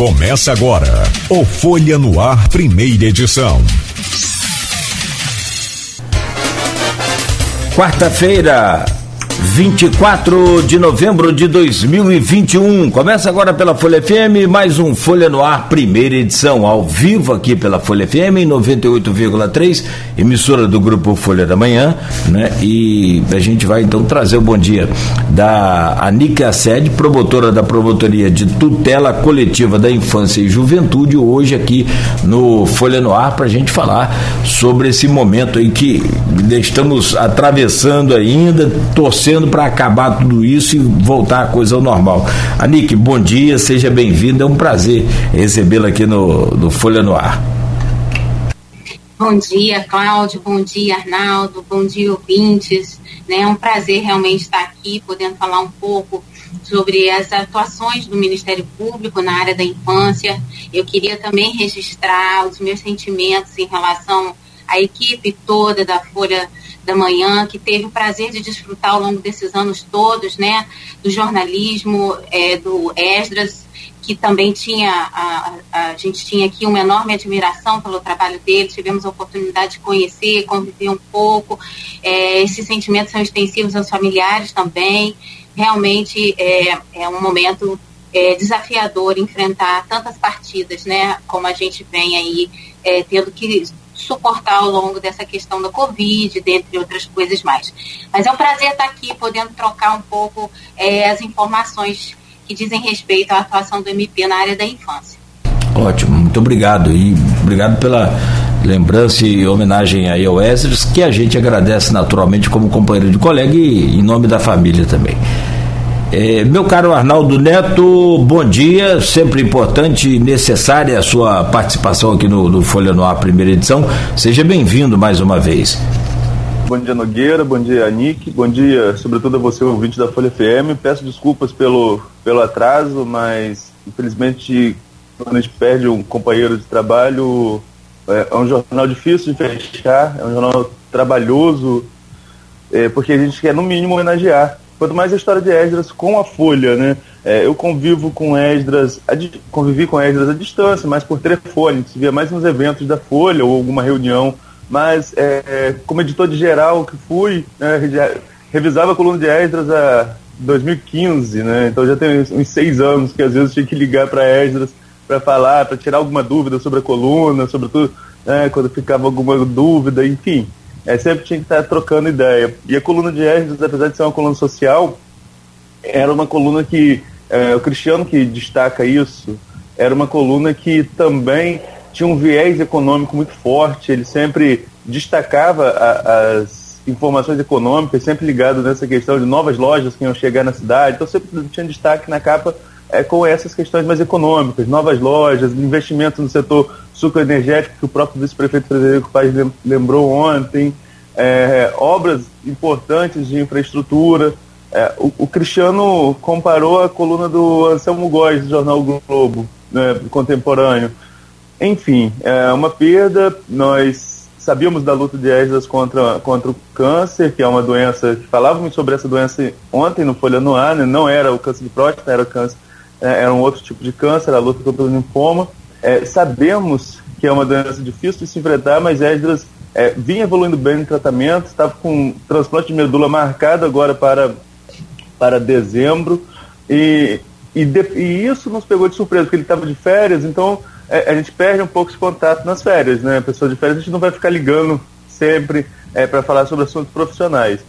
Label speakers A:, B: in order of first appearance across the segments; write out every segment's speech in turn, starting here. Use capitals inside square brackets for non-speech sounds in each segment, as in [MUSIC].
A: Começa agora o Folha no Ar, primeira edição.
B: Quarta-feira, 24 de novembro de 2021. Começa agora pela Folha FM, mais um Folha no Ar, primeira edição, ao vivo aqui pela Folha FM, em 98,3, emissora do grupo Folha da Manhã, né? E a gente vai então trazer o bom dia da Anica Sede, promotora da Promotoria de Tutela Coletiva da Infância e Juventude, hoje aqui no Folha no Ar, para a gente falar sobre esse momento em que estamos atravessando ainda, torcendo torcendo para acabar tudo isso e voltar a coisa ao normal. Anique, bom dia, seja bem-vindo, é um prazer recebê-la aqui no, no Folha no Ar.
C: Bom dia, Cláudio, bom dia, Arnaldo, bom dia, ouvintes. Né? É um prazer realmente estar aqui, podendo falar um pouco sobre as atuações do Ministério Público na área da infância. Eu queria também registrar os meus sentimentos em relação à equipe toda da Folha da Manhã, que teve o prazer de desfrutar ao longo desses anos todos, né, do jornalismo, é, do Esdras, que também tinha, a, a, gente tinha aqui uma enorme admiração pelo trabalho dele, tivemos a oportunidade de conhecer, conviver um pouco, é, esses sentimentos são extensivos aos familiares também, realmente é, é um momento é, desafiador enfrentar tantas partidas, né, como a gente vem aí é, tendo que suportar ao longo dessa questão da Covid, dentre outras coisas mais. Mas é um prazer estar aqui, podendo trocar um pouco é, as informações que dizem respeito à atuação do MP na área da infância.
B: Ótimo, muito obrigado e obrigado pela lembrança e homenagem aí ao Esdras, que a gente agradece naturalmente como companheiro de colega e em nome da família também. É, meu caro Arnaldo Neto, bom dia. Sempre importante e necessária a sua participação aqui no, no Folha no primeira edição. Seja bem-vindo mais uma vez.
D: Bom dia, Nogueira. Bom dia, Nick. Bom dia, sobretudo a você, ouvinte da Folha FM. Peço desculpas pelo, pelo atraso, mas infelizmente, quando a gente perde um companheiro de trabalho, é, é um jornal difícil de fechar, é um jornal trabalhoso, é, porque a gente quer, no mínimo, homenagear quanto mais a história de Esdras com a Folha, né? É, eu convivo com Esdras, convivi com Esdras à distância, mas por telefone, a gente se via mais nos eventos da Folha ou alguma reunião, mas é, é como editor de geral que fui, né, revisava a coluna de Esdras a 2015, né? Então já tem uns seis anos que às vezes tinha que ligar para Esdras para falar, para tirar alguma dúvida sobre a coluna, sobretudo né, quando ficava alguma dúvida, enfim é, sempre tinha que estar trocando ideia. E a coluna de Esdras, apesar de ser uma coluna social, era uma coluna que, é, o Cristiano que destaca isso, era uma coluna que também tinha um viés econômico muito forte, ele sempre destacava a, as informações econômicas, sempre ligado nessa questão de novas lojas que iam chegar na cidade, então sempre tinha destaque na capa é, com essas questões mais econômicas, novas lojas, investimentos no setor suco energético que o próprio vice-prefeito Frederico Paz lembrou ontem, é, obras importantes de infraestrutura. É, o, o, Cristiano comparou a coluna do Anselmo Góes, do jornal Globo, né, contemporâneo. Enfim, é uma perda. Nós sabíamos da luta de Esdras contra, contra o câncer, que é uma doença, falávamos sobre essa doença ontem no Folha no né, não era o câncer de próstata, era o câncer é, era um outro tipo de câncer, a luta contra o linfoma. É, sabemos que é uma doença difícil de se enfrentar, mas Esdras é, vinha evoluindo bem no tratamento, estava com transplante de medula marcado agora para, para dezembro, e, e, de, e isso nos pegou de surpresa, porque ele estava de férias, então é, a gente perde um pouco esse contato nas férias, né? Pessoa de férias a gente não vai ficar ligando sempre é, para falar sobre assuntos profissionais.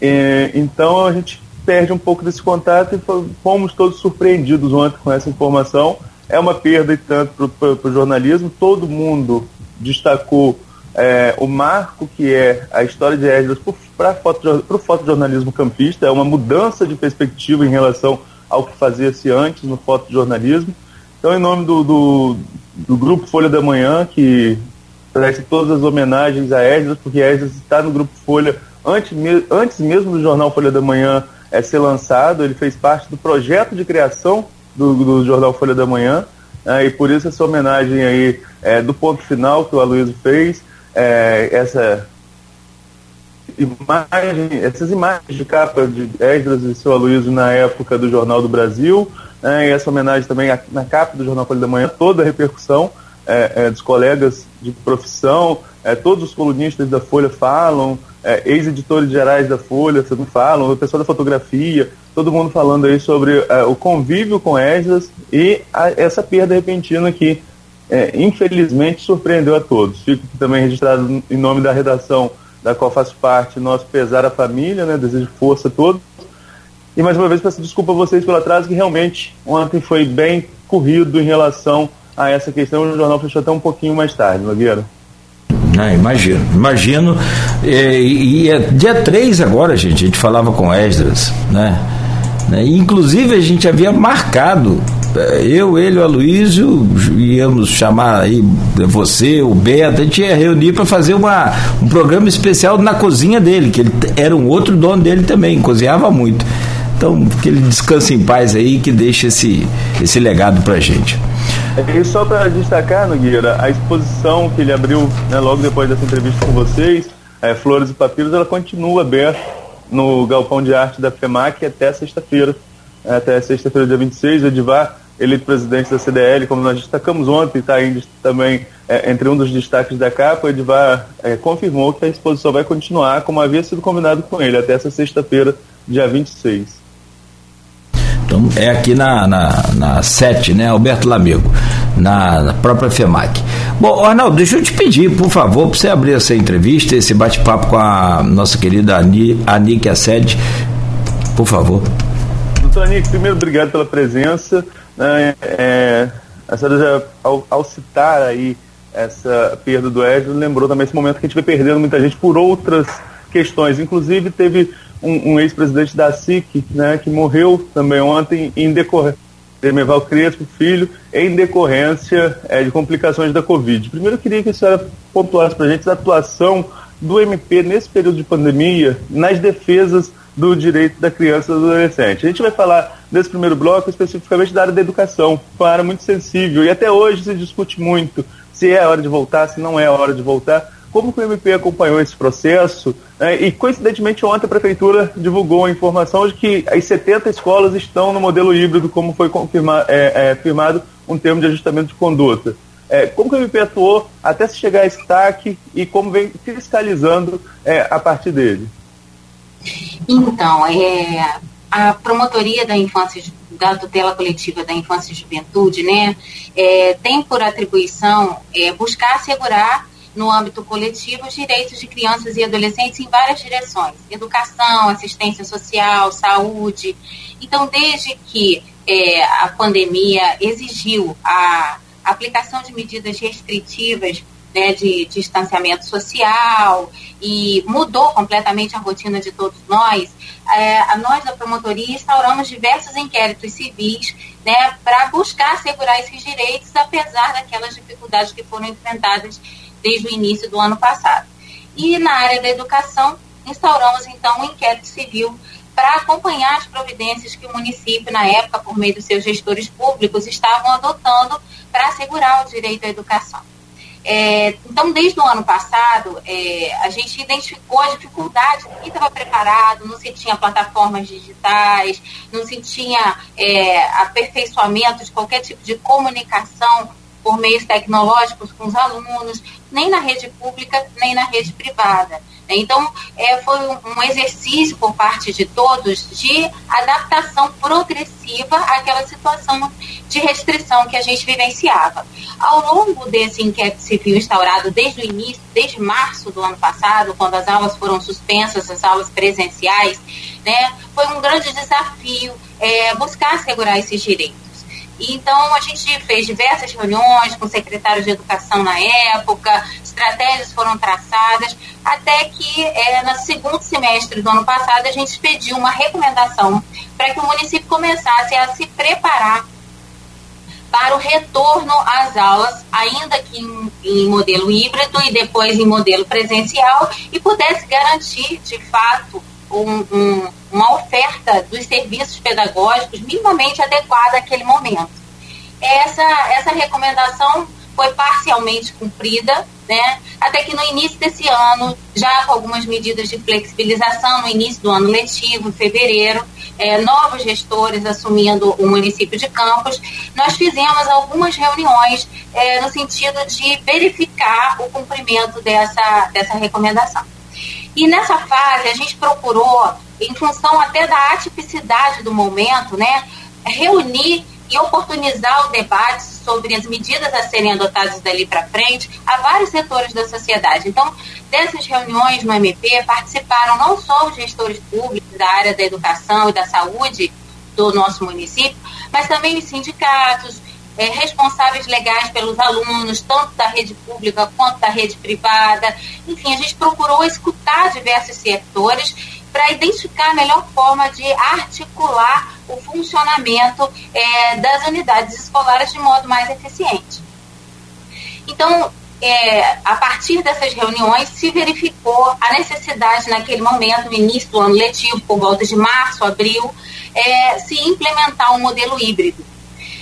D: E, então a gente perde um pouco desse contato e fomos todos surpreendidos ontem com essa informação. É uma perda e tanto para o jornalismo. Todo mundo destacou é, o marco que é a história de Esdras para o fotojornalismo campista. É uma mudança de perspectiva em relação ao que fazia-se antes no fotojornalismo. Então, em nome do, do, do, Grupo Folha da Manhã, que presta todas as homenagens a Esdras, porque Esdras está no Grupo Folha antes, antes mesmo do jornal Folha da Manhã é, ser lançado. Ele fez parte do projeto de criação do, do Jornal Folha da Manhã. É, e por isso essa homenagem aí é, do ponto final que o Aloysio fez, é, essa imagem, essas imagens de capa de Esdras e seu Aloysio na época do Jornal do Brasil, né, e essa homenagem também na capa do Jornal Folha da Manhã, toda a repercussão é, é, dos colegas de profissão, é, todos os colunistas da Folha falam, é, ex-editores gerais da Folha falam, o pessoal da fotografia, todo mundo falando aí sobre é, o convívio com Esdras e a, essa perda repentina que, é, infelizmente, surpreendeu a todos. Fico também registrado em nome da redação da qual faço parte, nosso pesar à família, né, desejo força a todos. E mais uma vez peço desculpa a vocês pelo atraso, que realmente ontem foi bem corrido em relação a essa questão. O jornal fechou até um pouquinho mais tarde, Nogueira.
B: Ah, imagino, imagino. E, e é dia 3 agora, gente, a gente falava com Esdras, né? né? Inclusive a gente havia marcado, eh, eu, ele, o Aloysio, íamos chamar aí você, o Beto, a gente ia reunir para fazer uma, um programa especial na cozinha dele, que ele era um outro dono dele também, cozinhava muito. Então, que ele descanse em paz aí que deixe esse, esse legado pra gente.
D: E só para destacar, Nogueira, a exposição que ele abriu né, logo depois dessa entrevista com vocês, é, Flores e Papiros, ela continua aberta no Galpão de Arte da FEMAC até sexta-feira. É, até sexta-feira, dia 26, o Edivar, eleito presidente da CDL, como nós destacamos ontem, está também é, entre um dos destaques da capa, o Edivar é, confirmou que a exposição vai continuar como havia sido combinado com ele, até essa sexta-feira, dia 26.
B: Então, é aqui na, na, na 7, né, Alberto Lamego, na, na própria FEMAC. Bom, Arnaldo, deixa eu te pedir, por favor, para você abrir essa entrevista, esse bate-papo com a nossa querida Ani, Anik Assed, por favor.
D: Doutor Anik, primeiro, obrigado pela presença. É, é, a senhora já, ao, ao, citar aí essa perda do Edson, lembrou também esse momento que a gente vai perdendo muita gente por outras questões. Inclusive, teve um, um ex-presidente da SIC, né, que morreu também ontem em decorrência, Demeval Crespo, filho, em decorrência é, de complicações da Covid. Primeiro eu queria que a senhora pontuasse para a gente a atuação do MP nesse período de pandemia nas defesas do direito da criança e do adolescente. A gente vai falar nesse primeiro bloco especificamente da área da educação, uma área muito sensível, e até hoje se discute muito se é a hora de voltar, se não é a hora de voltar. Como que o MP acompanhou esse processo? É, e, coincidentemente, ontem a Prefeitura divulgou a informação de que as 70 escolas estão no modelo híbrido, como foi confirma, é, é, firmado um termo de ajustamento de conduta. É, como que o MP atuou até se chegar a esse TAC e como vem fiscalizando é, a partir dele?
C: Então, é, a promotoria da infância da tutela coletiva da infância e juventude, né, é, tem por atribuição é, buscar assegurar no âmbito coletivo os direitos de crianças e adolescentes em várias direções: educação, assistência social, saúde. Então, desde que é, a pandemia exigiu a aplicação de medidas restritivas né, de, de distanciamento social e mudou completamente a rotina de todos nós, é, nós da promotoria instauramos diversos inquéritos civis né, para buscar assegurar esses direitos, apesar daquelas dificuldades que foram enfrentadas desde o início do ano passado. E na área da educação, instauramos então um inquérito civil para acompanhar as providências que o município, na época, por meio dos seus gestores públicos, estavam adotando para assegurar o direito à educação. É, então, desde o ano passado, é, a gente identificou a dificuldade, estava preparado, não se tinha plataformas digitais, não se tinha é, aperfeiçoamento de qualquer tipo de comunicação por meios tecnológicos com os alunos, nem na rede pública, nem na rede privada. Então, é, foi um exercício por parte de todos de adaptação progressiva àquela situação de restrição que a gente vivenciava. Ao longo desse inquérito civil instaurado desde o início, desde março do ano passado, quando as aulas foram suspensas, as aulas presenciais, né, foi um grande desafio é, buscar assegurar esses direitos. Então, a gente fez diversas reuniões com secretários de educação na época, estratégias foram traçadas, até que é, no segundo semestre do ano passado a gente pediu uma recomendação para que o município começasse a se preparar para o retorno às aulas, ainda que em, em, modelo híbrido e depois em modelo presencial, e pudesse garantir, de fato, um, um, uma oferta dos serviços pedagógicos minimamente adequada àquele momento. Essa, essa recomendação foi parcialmente cumprida, né? Até que no início desse ano, já com algumas medidas de flexibilização, no início do ano letivo, em fevereiro, é, novos gestores assumindo o município de Campos, nós fizemos algumas reuniões é, no sentido de verificar o cumprimento dessa, dessa recomendação. E nessa fase a gente procurou, em função até da atipicidade do momento, né, reunir e oportunizar o debate sobre as medidas a serem adotadas dali para frente a vários setores da sociedade. Então, dessas reuniões no MP participaram não só os gestores públicos da área da educação e da saúde do nosso município, mas também os sindicatos, é, responsáveis legais pelos alunos, tanto da rede pública quanto da rede privada. Enfim, a gente procurou escutar diversos setores para identificar a melhor forma de articular o funcionamento é, das unidades escolares de modo mais eficiente. Então, é, a partir dessas reuniões, se verificou a necessidade, naquele momento, no início do ano letivo, por volta de março, abril, é, se implementar um modelo híbrido.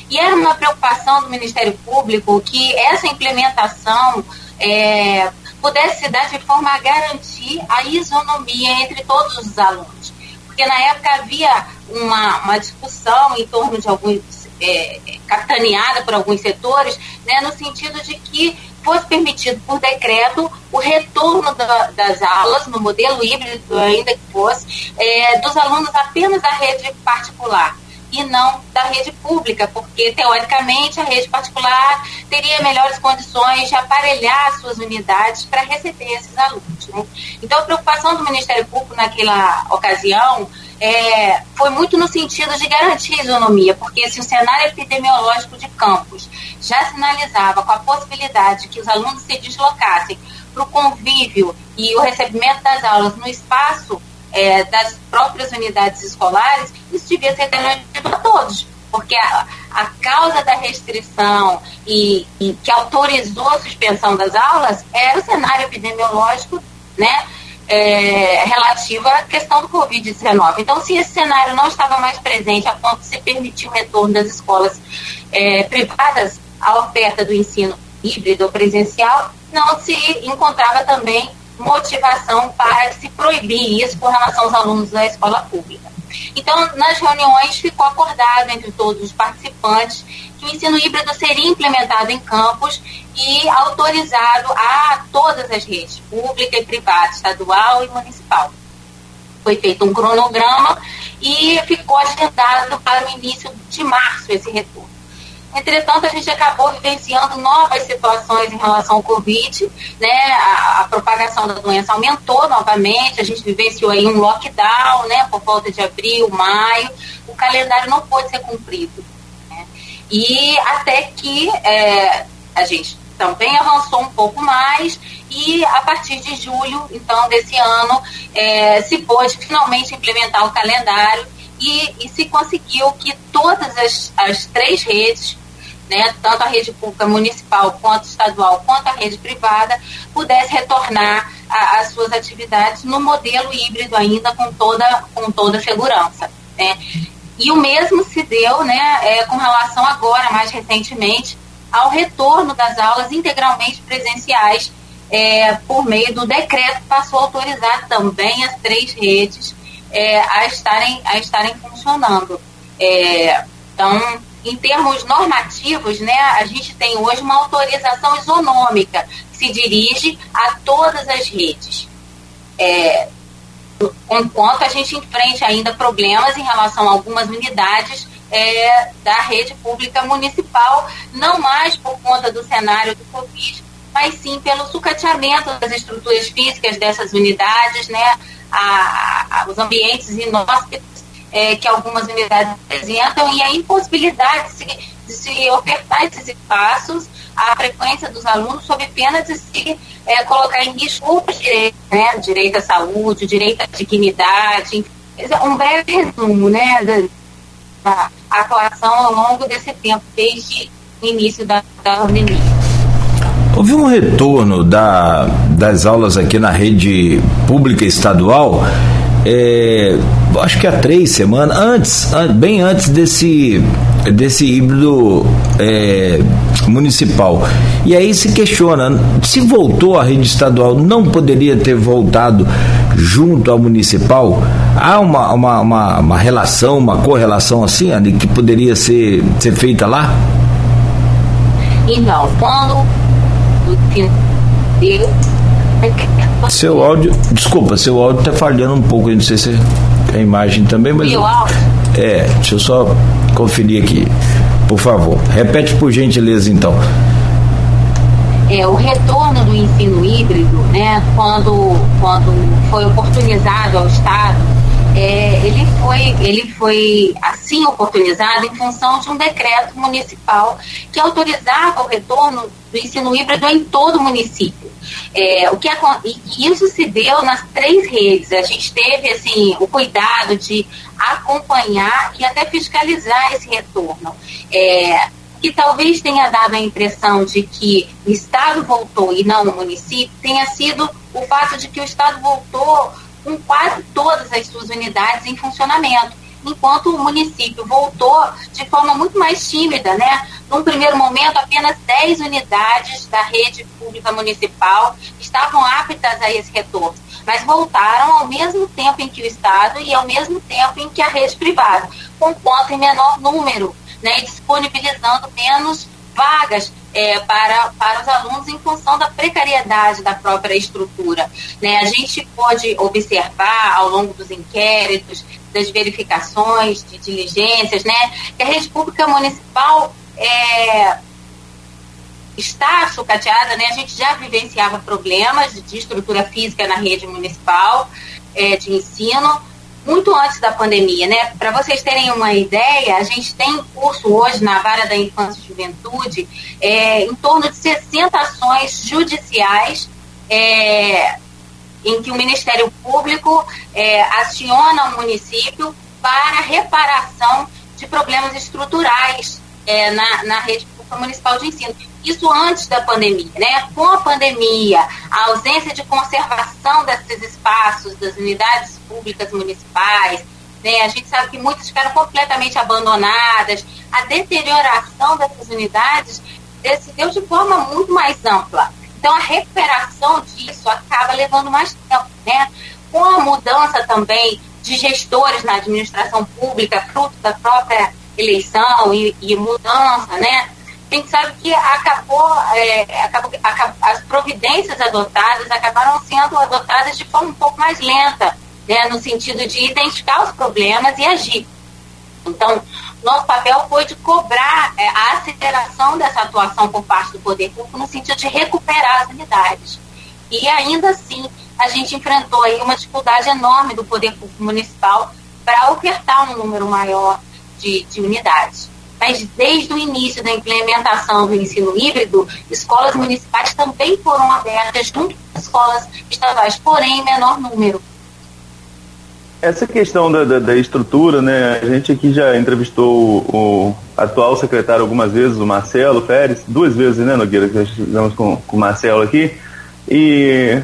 C: E era uma preocupação do Ministério Público que essa implementação é, pudesse se dar de forma a garantir a isonomia entre todos os alunos. Porque na época havia uma, uma discussão em torno de alguns, é, capitaneada por alguns setores, né, no sentido de que fosse permitido por decreto o retorno da, das aulas, no modelo híbrido ainda que fosse, é, dos alunos apenas da rede particular e não da rede pública, porque teoricamente a rede particular teria melhores condições de aparelhar suas unidades para receber esses alunos. Né? Então a preocupação do Ministério Público naquela ocasião é, foi muito no sentido de garantir a isonomia, porque se o cenário epidemiológico de campus já sinalizava com a possibilidade de que os alunos se deslocassem para o convívio e o recebimento das aulas no espaço é, das próprias unidades escolares, isso devia ser garantido a todos, porque a, a causa da restrição e, e, que autorizou a suspensão das aulas era o cenário epidemiológico, né? É, relativo à questão do Covid-19. Então, se esse cenário não estava mais presente a ponto de se permitir o retorno das escolas é, privadas à oferta do ensino híbrido ou presencial, não se encontrava também motivação para se proibir isso com relação aos alunos da escola pública. Então, nas reuniões ficou acordado entre todos os participantes que o ensino híbrido seria implementado em campos e autorizado a todas as redes, pública e privada, estadual e municipal. Foi feito um cronograma e ficou agendado para o início de março esse retorno. Entretanto, a gente acabou vivenciando novas situações em relação ao Covid, né? A, a, propagação da doença aumentou novamente, a gente vivenciou aí um lockdown, né? Por volta de abril, maio, o calendário não pôde ser cumprido. Né? E até que é, a gente também avançou um pouco mais e a partir de julho, então, desse ano, é, se pôde finalmente implementar o calendário e, e, se conseguiu que todas as, as três redes né, tanto a rede pública municipal quanto estadual quanto a rede privada pudesse retornar às suas atividades no modelo híbrido ainda com toda com toda segurança né. e o mesmo se deu né é, com relação agora mais recentemente ao retorno das aulas integralmente presenciais é, por meio do decreto que passou a autorizar também as três redes é, a estarem a estarem funcionando é, então em termos normativos, né, a gente tem hoje uma autorização isonômica que se dirige a todas as redes. É, enquanto a gente enfrente ainda problemas em relação a algumas unidades é, da rede pública municipal, não mais por conta do cenário do Covid, mas sim pelo sucateamento das estruturas físicas dessas unidades, né, a, a, os ambientes inóspitos é, que algumas unidades apresentam e a impossibilidade de se, de se ofertar esses espaços à frequência dos alunos sob pena de se é, colocar em risco outros direitos, né? direito à saúde, direito à dignidade, um breve resumo né, da, atuação ao longo desse tempo, desde o início da, da pandemia.
B: Houve um retorno da, das aulas aqui na rede pública estadual é, acho que há três semanas, antes, bem antes desse desse híbrido é, municipal. E aí se questiona, se voltou à rede estadual, não poderia ter voltado junto ao municipal? Há uma, uma, uma, uma relação, uma correlação assim, que poderia ser, ser feita lá?
C: Então, quando
B: seu áudio, desculpa, seu áudio está falhando um pouco, não sei se é a imagem também, mas.
C: Meu áudio?
B: É, deixa eu só conferir aqui, por favor. Repete por gentileza então.
C: É, o retorno do ensino híbrido, né, quando, quando foi oportunizado ao Estado, é, ele, foi, ele foi assim oportunizado em função de um decreto municipal que autorizava o retorno do ensino híbrido em todo o município. É, o que e isso se deu nas três redes. A gente teve assim o cuidado de acompanhar e até fiscalizar esse retorno. É, que talvez tenha dado a impressão de que o Estado voltou e não o município, tenha sido o fato de que o Estado voltou com quase todas as suas unidades em funcionamento enquanto o município voltou de forma muito mais tímida, né? Num primeiro momento, apenas 10 unidades da rede pública municipal estavam aptas a esse retorno, mas voltaram ao mesmo tempo em que o Estado e ao mesmo tempo em que a rede privada, com quanto em menor número, né? E disponibilizando menos vagas é, para, para os alunos em função da precariedade da própria estrutura. Né? A gente pode observar ao longo dos inquéritos, das verificações, de diligências, né, que a rede pública municipal é, está sucateada, né? A gente já vivenciava problemas de estrutura física na rede municipal é, de ensino muito antes da pandemia, né? Para vocês terem uma ideia, a gente tem curso hoje na vara da infância e juventude é, em torno de 60 ações judiciais é, em que o Ministério Público é, aciona o município para reparação de problemas estruturais é, na, na rede pública municipal de ensino. Isso antes da pandemia, né? Com a pandemia, a ausência de conservação desses espaços, das unidades públicas municipais, né? A gente sabe que muitas ficaram completamente abandonadas. A deterioração dessas unidades se deu de forma muito mais ampla. Então, a recuperação disso acaba levando mais tempo, né? Com a mudança também de gestores na administração pública, fruto da própria eleição e, e mudança, né? A gente sabe que acabou, é, acabou, acabou, as providências adotadas acabaram sendo adotadas de forma um pouco mais lenta, né? No sentido de identificar os problemas e agir. Então, nosso papel foi de cobrar é, a aceleração dessa atuação por parte do poder público no sentido de recuperar as unidades. E ainda assim, a gente enfrentou aí uma dificuldade enorme do poder público municipal para ofertar um número maior de, de unidades. Mas desde o início da implementação do ensino híbrido, escolas municipais também foram abertas junto com escolas estaduais, porém em menor número.
D: Essa questão da, da, da, estrutura, né? A gente aqui já entrevistou o, o, atual secretário algumas vezes, o Marcelo Pérez, duas vezes, né, Nogueira, que nós fizemos com, com o Marcelo aqui. E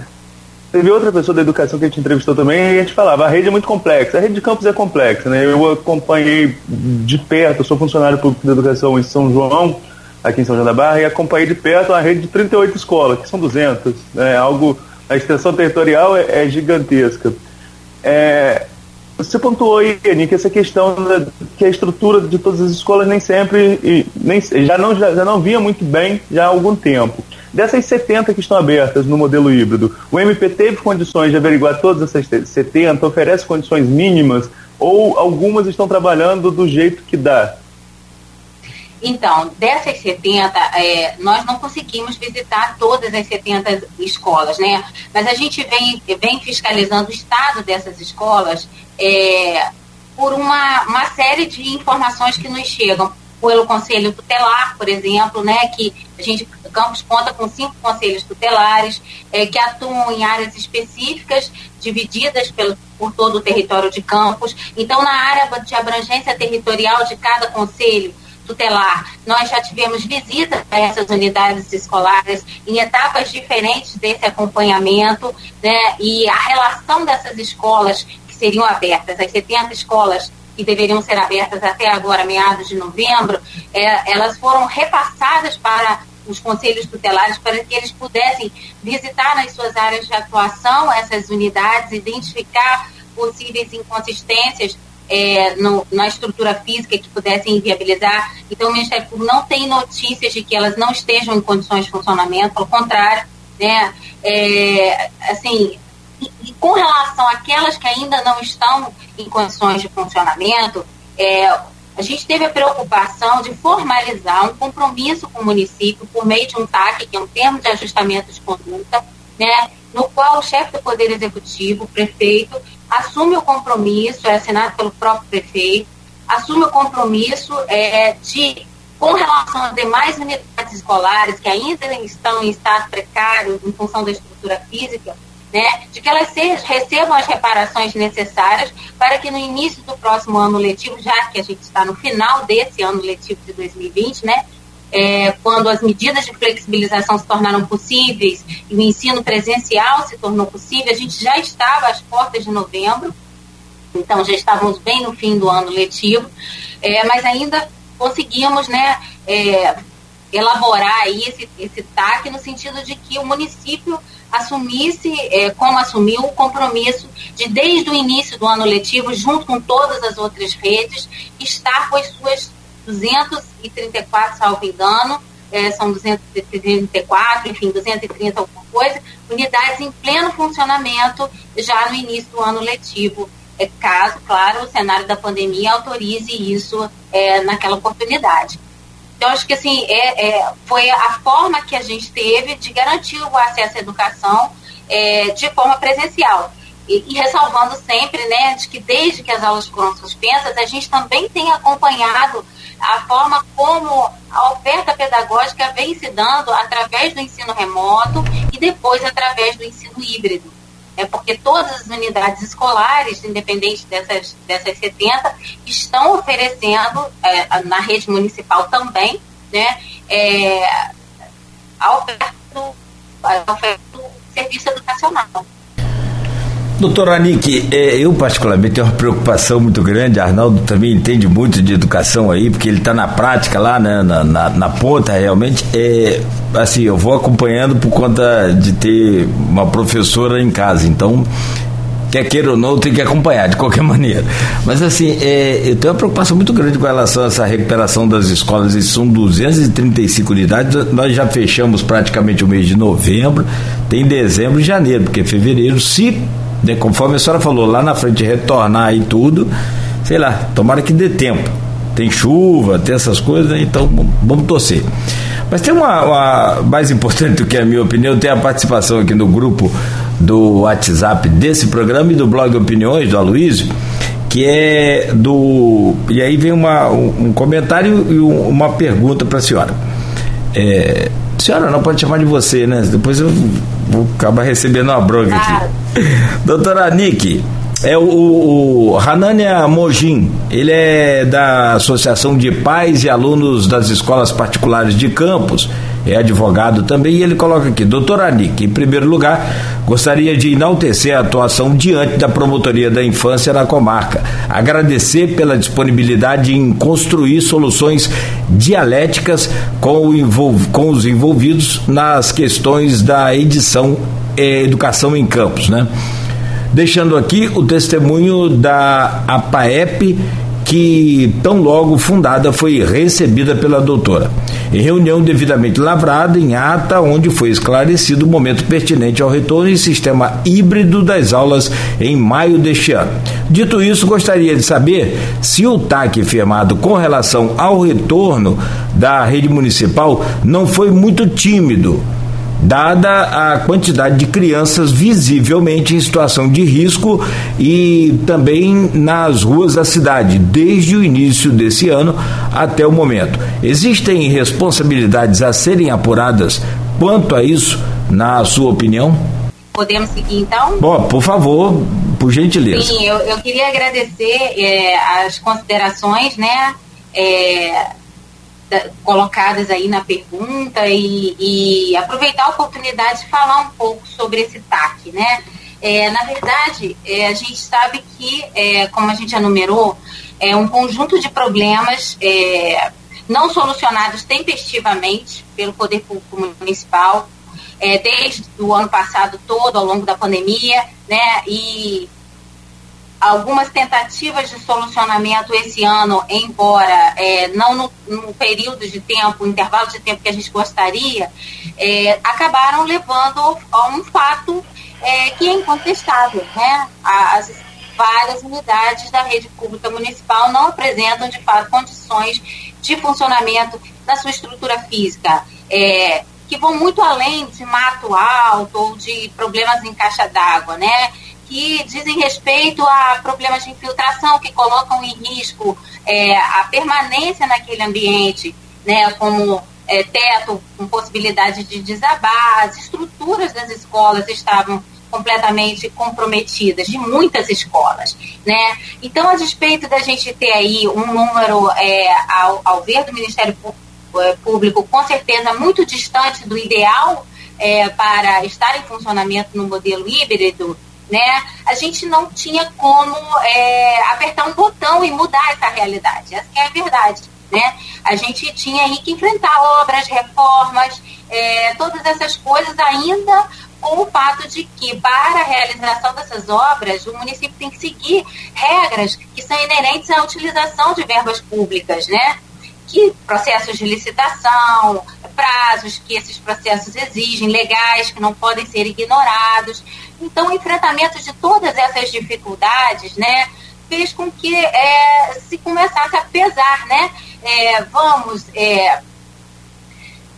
D: teve outra pessoa da educação que a gente entrevistou também e a gente falava, a rede é muito complexa, a rede de campus é complexa, né? Eu acompanhei de perto, sou funcionário público da educação em São João, aqui em São João da Barra, e acompanhei de perto uma rede de 38 escolas, que são 200, né? Algo, a extensão territorial é, é gigantesca. É, você pontuou aí, Nick, essa questão da, que a estrutura de todas as escolas nem sempre, e, nem, já, não, já, já não vinha muito bem já há algum tempo. Dessas 70 que estão abertas no modelo híbrido, o MP teve condições de averiguar todas essas 70, oferece condições mínimas, ou algumas estão trabalhando do jeito que dá?
C: Então, dessas 70, é, nós não conseguimos visitar todas as 70 escolas, né? Mas a gente vem, vem fiscalizando o estado dessas escolas é, por uma, uma série de informações que nos chegam pelo Conselho Tutelar, por exemplo, né, que a gente, Campos conta com cinco conselhos tutelares é, que atuam em áreas específicas, divididas pelo, por todo o território de Campos. Então, na área de abrangência territorial de cada conselho, tutelar. Nós já tivemos visitas a essas unidades escolares em etapas diferentes desse acompanhamento, né? E a relação dessas escolas que seriam abertas, as 70 escolas que deveriam ser abertas até agora, meados de novembro, é, elas foram repassadas para os conselhos tutelares para que eles pudessem visitar nas suas áreas de atuação essas unidades, identificar possíveis inconsistências é, no, na estrutura física que pudessem inviabilizar. Então, o Ministério Público não tem notícias de que elas não estejam em condições de funcionamento, pelo contrário, né? É, assim, e, com relação àquelas que ainda não estão em condições de funcionamento, é, a gente teve a preocupação de formalizar um compromisso com o município por meio de um TAC, que é um termo de ajustamento de conduta, né, no qual o chefe do Poder Executivo, o prefeito, assume o compromisso, é assinado pelo próprio prefeito, assume o compromisso é, de, com relação às demais unidades escolares que ainda estão em estado precário em função da estrutura física, né, de que elas sejam, recebam as reparações necessárias para que no início do próximo ano letivo, já que a gente está no final desse ano letivo de 2020, né, é, quando as medidas de flexibilização se tornaram possíveis e o ensino presencial se tornou possível, a gente já estava às portas de novembro, então já estávamos bem no fim do ano letivo, é, mas ainda conseguimos né, é, elaborar aí esse, esse TAC no sentido de que o município assumisse, é, como assumiu, o compromisso de, desde o início do ano letivo, junto com todas as outras redes, estar com as suas 234, salvo engano, é, são 234, enfim, 230 alguma coisa, unidades em pleno funcionamento já no início do ano letivo, é, caso, claro, o cenário da pandemia autorize isso é, naquela oportunidade. Então, acho que assim, é, é, foi a forma que a gente teve de garantir o acesso à educação é, de forma presencial. E, e, ressalvando sempre, né, de que desde que as aulas foram suspensas, a gente também tem acompanhado a forma como a oferta pedagógica vem se dando através do ensino remoto e depois através do ensino híbrido. É porque todas as unidades escolares, independente dessas, dessas 70, estão oferecendo, é, na rede municipal também, né, é, a, oferta do, a oferta do serviço educacional.
B: Doutor Anique, é, eu particularmente tenho uma preocupação muito grande, Arnaldo também entende muito de educação aí, porque ele está na prática lá, né, na, na, na, ponta realmente. É, assim, eu vou acompanhando por conta de ter uma professora em casa, então quer queira ou não, tem que acompanhar de qualquer [LAUGHS] maneira. Mas assim, é, eu tenho uma preocupação muito grande com relação a essa recuperação das escolas. E são 235 unidades, nós já fechamos praticamente o mês de novembro, tem dezembro e janeiro, porque fevereiro, se né, conforme a senhora falou, lá na frente retornar e tudo, sei lá, tomara que dê tempo. Tem chuva, tem essas coisas, né, então vamos torcer. Mas tem uma, uma, mais importante do que a minha opinião, tem a participação aqui no grupo do WhatsApp desse programa e do blog Opiniões do Aloysio, que é do. E aí vem uma, um, comentário e um, uma pergunta para a senhora. É, senhora, não pode chamar de você, né? Depois eu vou acabar recebendo uma bronca aqui. Doutora Nick, é o, o Hanania Mojin, ele é da Associação de Pais e Alunos das Escolas Particulares de Campos, é advogado também, e ele coloca aqui, doutor Anik, em primeiro lugar, gostaria de enaltecer a atuação diante da promotoria da infância na comarca, agradecer pela disponibilidade em construir soluções dialéticas com, com os envolvidos nas questões da edição e educação em campos, né? Deixando aqui o testemunho da APAEP, que tão logo fundada foi recebida pela doutora. Em reunião devidamente lavrada, em ata, onde foi esclarecido o momento pertinente ao retorno em sistema híbrido das aulas em maio deste ano. Dito isso, gostaria de saber se o TAC firmado com relação ao retorno da rede municipal não foi muito tímido dada a quantidade de crianças visivelmente em situação de risco e também nas ruas da cidade, desde o início desse ano até o momento. Existem responsabilidades a serem apuradas quanto a isso, na sua opinião?
C: Podemos seguir então?
B: Bom, por favor, por gentileza.
C: Sim, eu, eu queria agradecer é, as considerações, né? É, colocadas aí na pergunta e, e, aproveitar a oportunidade de falar um pouco sobre esse TAC, né? É, na verdade, é, a gente sabe que, é, como a gente já numerou, é, um conjunto de problemas é, não solucionados tempestivamente pelo Poder Público Municipal, é, desde o ano passado todo, ao longo da pandemia, né, e algumas tentativas de solucionamento esse ano, embora é, não no, no, período de tempo, intervalo de tempo que a gente gostaria, é, acabaram levando a um fato é, que é incontestável. Né? As várias unidades da rede pública municipal não apresentam, de fato, condições de funcionamento da sua estrutura física. É, que vão muito além de mato alto ou de problemas em caixa d'água, né? Que dizem respeito a problemas de infiltração que colocam em risco é, a permanência naquele ambiente, né, como é, teto com possibilidade de desabar, as estruturas das escolas estavam completamente comprometidas, de muitas escolas, né? Então, a despeito da gente ter aí um número, é, ao, ao ver do Ministério é, Público, com certeza muito distante do ideal é, para estar em funcionamento no modelo híbrido, né? A gente não tinha como é, apertar um botão e mudar essa realidade. Essa é a verdade, né? A gente tinha aí que enfrentar obras, reformas, é, todas essas coisas ainda com o fato de que para a realização dessas obras o município tem que seguir regras que são inerentes à utilização de verbas públicas, né? Que processos de licitação, prazos que esses processos exigem, legais, que não podem ser ignorados. Então, o enfrentamento de todas essas dificuldades, né, fez com que é, se começasse a pesar, né? É, vamos é,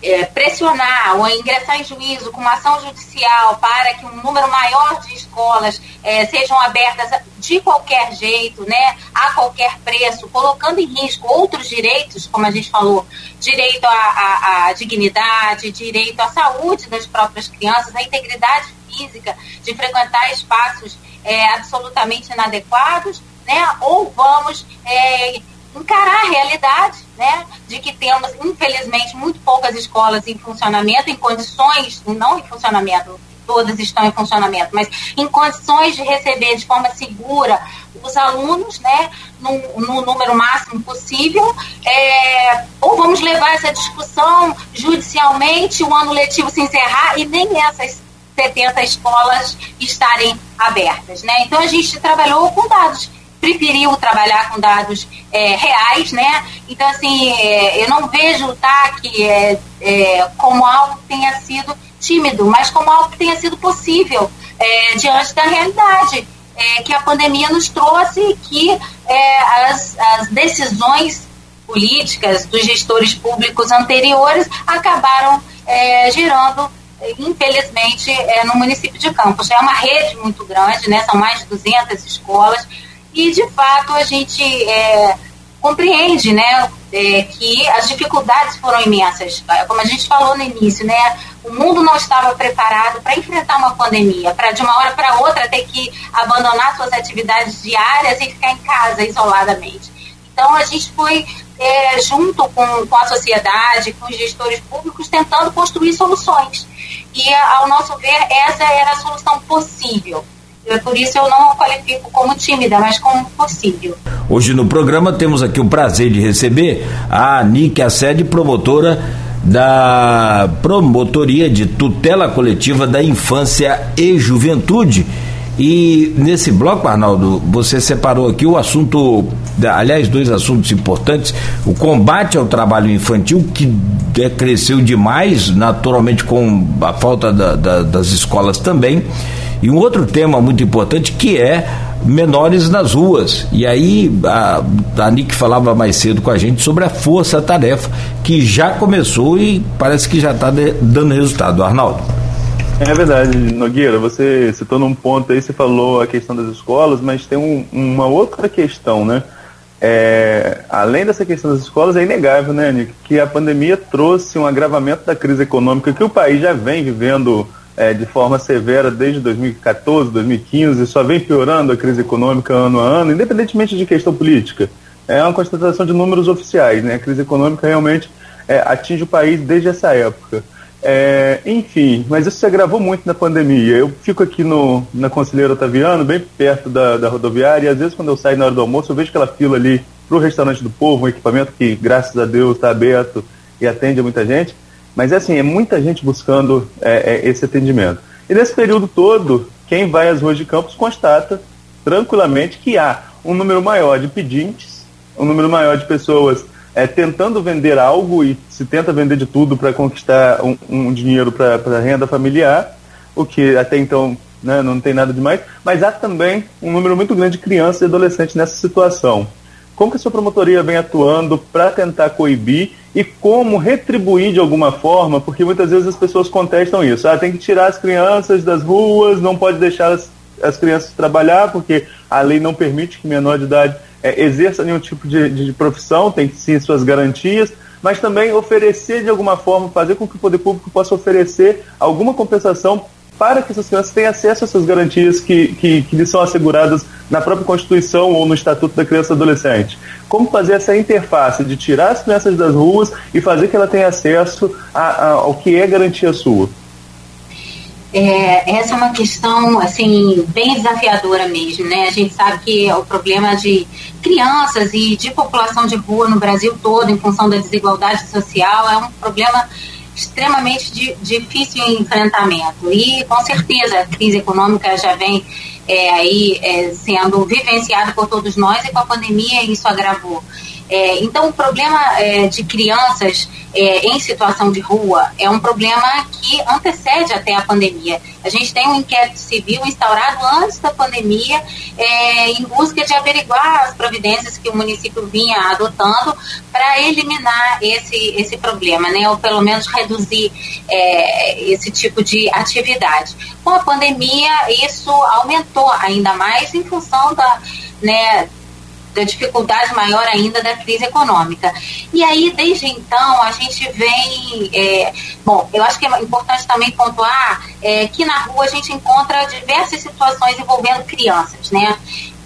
C: é, pressionar ou ingressar em juízo com uma ação judicial para que um número maior de escolas é, sejam abertas de qualquer jeito, né, a qualquer preço, colocando em risco outros direitos, como a gente falou, direito à, à, à dignidade, direito à saúde das próprias crianças, à integridade física de frequentar espaços é, absolutamente inadequados, né, ou vamos é, encarar a realidade, né, de que temos, infelizmente, muito poucas escolas em funcionamento, em condições, não em funcionamento, todas estão em funcionamento, mas em condições de receber de forma segura os alunos, né, no, no número máximo possível, é, ou vamos levar essa discussão judicialmente, o ano letivo se encerrar e nem essas 70 escolas estarem abertas, né? Então a gente trabalhou com dados preferiu trabalhar com dados é, reais, né? Então, assim, é, eu não vejo o TAC é, é, como algo que tenha sido tímido, mas como algo que tenha sido possível é, diante da realidade é, que a pandemia nos trouxe e que as, as decisões políticas dos gestores públicos anteriores acabaram gerando infelizmente, é, no município de Campos. É uma rede muito grande, né? são mais de 200 escolas, e de fato a gente é, compreende né, é, que as dificuldades foram imensas. Como a gente falou no início, né, o mundo não estava preparado para enfrentar uma pandemia, para de uma hora para outra ter que abandonar suas atividades diárias e ficar em casa isoladamente. Então a gente foi é, junto com, com a sociedade, com os gestores públicos, tentando construir soluções. E, ao nosso ver, essa era a solução possível. Por isso eu não a qualifico como tímida, mas como possível.
B: Hoje no programa temos aqui o prazer de receber a Nick Assede, promotora da Promotoria de Tutela Coletiva da Infância e Juventude. E nesse bloco, Arnaldo, você separou aqui o assunto, aliás, dois assuntos importantes: o combate ao trabalho infantil, que cresceu demais, naturalmente com a falta da, da, das escolas também e um outro tema muito importante que é menores nas ruas. E aí a, a Nick falava mais cedo com a gente sobre a força-tarefa, que já começou e parece que já está dando resultado. Arnaldo.
D: É verdade, Nogueira, você citou num ponto aí, você falou a questão das escolas, mas tem um, uma outra questão, né? É, além dessa questão das escolas, é inegável, né, Nick, que a pandemia trouxe um agravamento da crise econômica que o país já vem vivendo é, de forma severa desde 2014, 2015, só vem piorando a crise econômica ano a ano, independentemente de questão política. É uma constatação de números oficiais, né? A crise econômica realmente é, atinge o país desde essa época. É, enfim, mas isso se agravou muito na pandemia. Eu fico aqui no, na Conselheira Otaviano, bem perto da, da rodoviária, e às vezes quando eu saio na hora do almoço, eu vejo aquela fila ali para o restaurante do povo, um equipamento que, graças a Deus, está aberto e atende a muita gente. Mas é assim, é muita gente buscando é, é, esse atendimento. E nesse período todo, quem vai às ruas de Campos constata tranquilamente que há um número maior de pedintes, um número maior de pessoas é, tentando vender algo e se tenta vender de tudo para conquistar um, um dinheiro para renda familiar, o que até então né, não tem nada demais, mas há também um número muito grande de crianças e adolescentes nessa situação. Como que a sua promotoria vem atuando para tentar coibir e como retribuir de alguma forma, porque muitas vezes as pessoas contestam isso. Ah, tem que tirar as crianças das ruas, não pode deixar as, as crianças trabalhar, porque a lei não permite que menor de idade é, exerça nenhum tipo de, de, de profissão, tem sim suas garantias, mas também oferecer de alguma forma, fazer com que o poder público possa oferecer alguma compensação para que essas crianças tenham acesso a essas garantias que, que, que lhes são asseguradas na própria Constituição ou no Estatuto da Criança e Adolescente. Como fazer essa interface de tirar as crianças das ruas e fazer que ela tenha acesso a, a, ao que é garantia sua?
C: É, essa é uma questão assim bem desafiadora mesmo, né? A gente sabe que o problema de crianças e de população de rua no Brasil todo, em função da desigualdade social, é um problema extremamente di, difícil em enfrentamento. E, com certeza, a crise econômica já vem é, aí é, sendo vivenciada por todos nós e com a pandemia isso agravou. É, então, o problema é, de crianças é, em situação de rua é um problema que antecede até a pandemia. A gente tem um inquérito civil instaurado antes da pandemia é, em busca de averiguar as providências que o município vinha adotando para eliminar esse, esse problema, né? ou pelo menos reduzir é, esse tipo de atividade. Com a pandemia, isso aumentou ainda mais em função da. Né, da dificuldade maior ainda da crise econômica. E aí, desde então, a gente vem. É, bom, eu acho que é importante também pontuar é, que na rua a gente encontra diversas situações envolvendo crianças, né?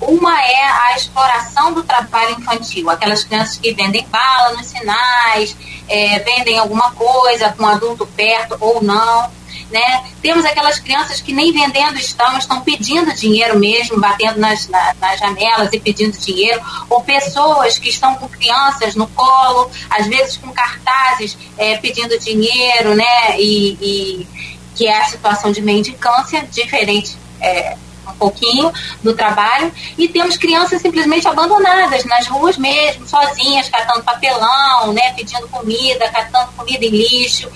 C: Uma é a exploração do trabalho infantil, aquelas crianças que vendem bala nos sinais, é, vendem alguma coisa com um adulto perto ou não né? Temos aquelas crianças que nem vendendo estão, estão pedindo dinheiro mesmo, batendo nas, na, nas janelas e pedindo dinheiro, ou pessoas que estão com crianças no colo, às vezes com cartazes é, pedindo dinheiro, né? E, e, que é a situação de mendicância, diferente é, pouquinho do trabalho e temos crianças simplesmente abandonadas nas ruas mesmo, sozinhas, catando papelão, né, pedindo comida, catando comida em lixo.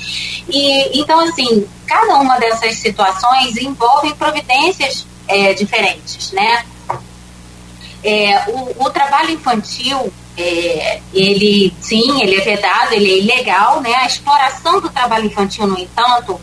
C: E então assim, cada uma dessas situações envolve providências é, diferentes, né? É, o, o, trabalho infantil, é, ele sim, ele é vedado, ele é ilegal, né? A exploração do trabalho infantil, no entanto,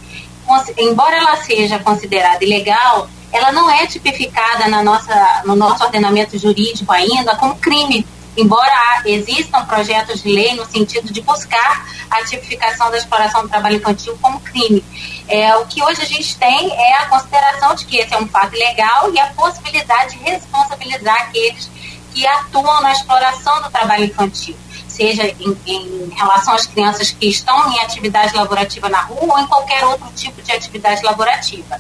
C: embora ela seja considerada ilegal, ela não é tipificada na nossa, no nosso ordenamento jurídico ainda como crime, embora existam projetos de lei no sentido de buscar a tipificação da exploração do trabalho infantil como crime. É, o que hoje a gente tem é a consideração de que esse é um fato legal e a possibilidade de responsabilizar aqueles que atuam na exploração do trabalho infantil, seja em, em relação às crianças que estão em atividade laborativa na rua ou em qualquer outro tipo de atividade laborativa.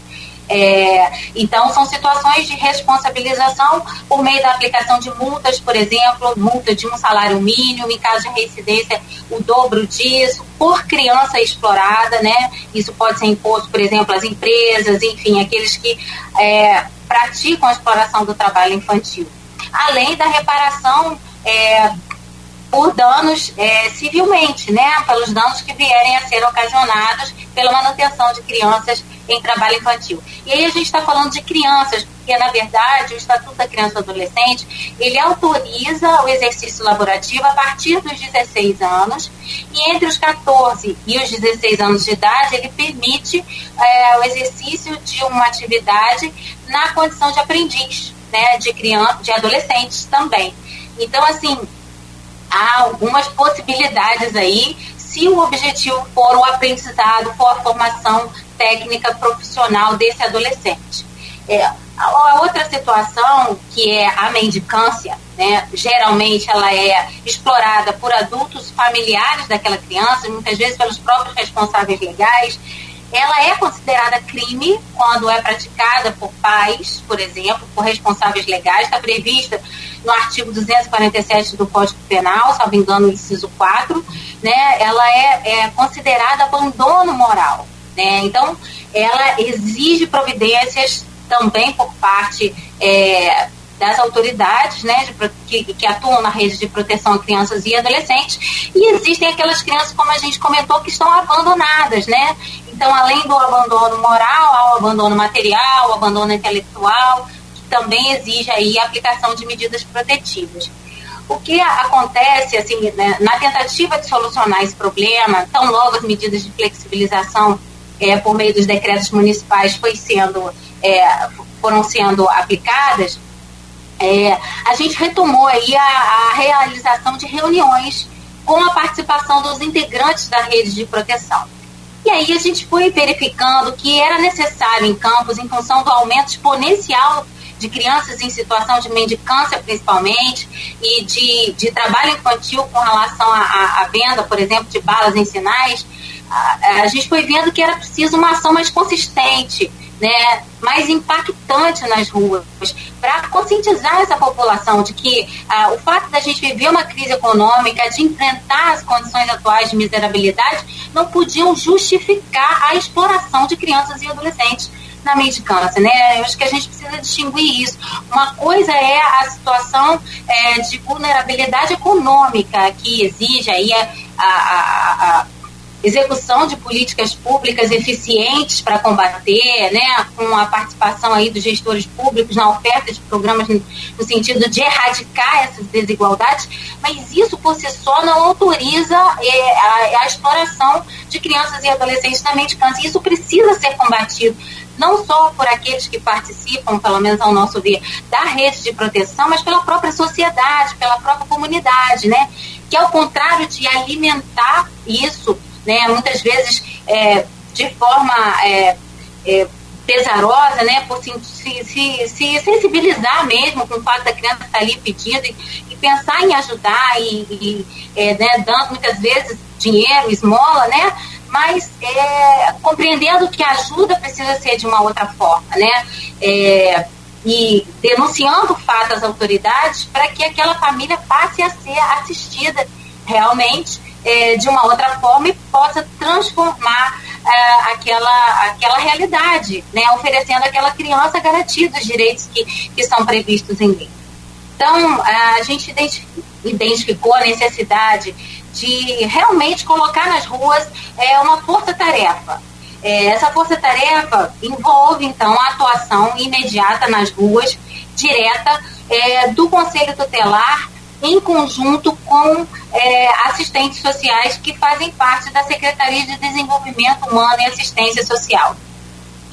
C: É, então, são situações de responsabilização por meio da aplicação de multas, por exemplo, multa de um salário mínimo, em caso de reincidência, o dobro disso, por criança explorada, né? Isso pode ser imposto, por exemplo, às empresas, enfim, aqueles que é, praticam a exploração do trabalho infantil. Além da reparação é, por danos é, civilmente, né? Pelos danos que vierem a ser ocasionados pela manutenção de crianças em trabalho infantil. E aí a gente está falando de crianças, porque na verdade o Estatuto da Criança e Adolescente ele autoriza o exercício laborativo a partir dos 16 anos e entre os 14 e os 16 anos de idade ele permite é, o exercício de uma atividade na condição de aprendiz, né, de criança, de adolescentes também. Então assim há algumas possibilidades aí se o objetivo for o aprendizado, for a formação técnica profissional desse adolescente. É, a outra situação, que é a mendicância, né, geralmente ela é explorada por adultos familiares daquela criança, muitas vezes pelos próprios responsáveis legais, ela é considerada crime quando é praticada por pais, por exemplo, por responsáveis legais, está prevista no artigo 247 do Código Penal, salvo engano, inciso 4, né, ela é, é considerada abandono moral. Né? Então, ela exige providências também por parte é, das autoridades né, de, que, que, atuam na rede de proteção a crianças e adolescentes. E existem aquelas crianças, como a gente comentou, que estão abandonadas. Né? Então, além do abandono moral, há o abandono material, o abandono intelectual, que também exige aí a aplicação de medidas protetivas. O que acontece, assim, né, na tentativa de solucionar esse problema, tão logo as medidas de flexibilização é, por meio dos decretos municipais foi sendo, é, foram sendo aplicadas, é, a gente retomou aí a, a, realização de reuniões com a participação dos integrantes da rede de proteção. E aí a gente foi verificando que era necessário em campos, em função do aumento exponencial de crianças em situação de mendicância, principalmente, e de, de trabalho infantil com relação à venda, por exemplo, de balas em sinais, a, a gente foi vendo que era preciso uma ação mais consistente, né, mais impactante nas ruas, para conscientizar essa população de que ah, o fato da gente viver uma crise econômica, de enfrentar as condições atuais de miserabilidade, não podiam justificar a exploração de crianças e adolescentes na mendicância, né? Eu acho que a gente precisa distinguir isso. Uma coisa é a situação é, de vulnerabilidade econômica que exige aí a, a, a execução de políticas públicas eficientes para combater, né, com a participação aí dos gestores públicos na oferta de programas no, sentido de erradicar essas desigualdades, mas isso por si só não autoriza é, a, a, exploração de crianças e adolescentes na mente câncer. Isso precisa ser combatido não só por aqueles que participam, pelo menos ao nosso ver, da rede de proteção, mas pela própria sociedade, pela própria comunidade, né? Que ao contrário de alimentar isso, né? Muitas vezes é, de forma é, é, pesarosa, né? Por se, se, se, sensibilizar mesmo com o fato da criança estar ali pedindo e, e pensar em ajudar e, e é, né, dando muitas vezes dinheiro, esmola, né? Mas é, compreendendo que a ajuda precisa ser de uma outra forma, né? É, e denunciando o fato às autoridades para que aquela família passe a ser assistida realmente é, de uma outra forma e possa transformar é, aquela, aquela realidade, né, oferecendo àquela criança garantidos os direitos que, que são previstos em lei. Então, a gente identificou a necessidade de realmente colocar nas ruas é, uma força-tarefa. É, essa força-tarefa envolve, então, a atuação imediata nas ruas, direta, é, do Conselho Tutelar em conjunto com assistentes sociais que fazem parte da Secretaria de Desenvolvimento Humano e Assistência Social.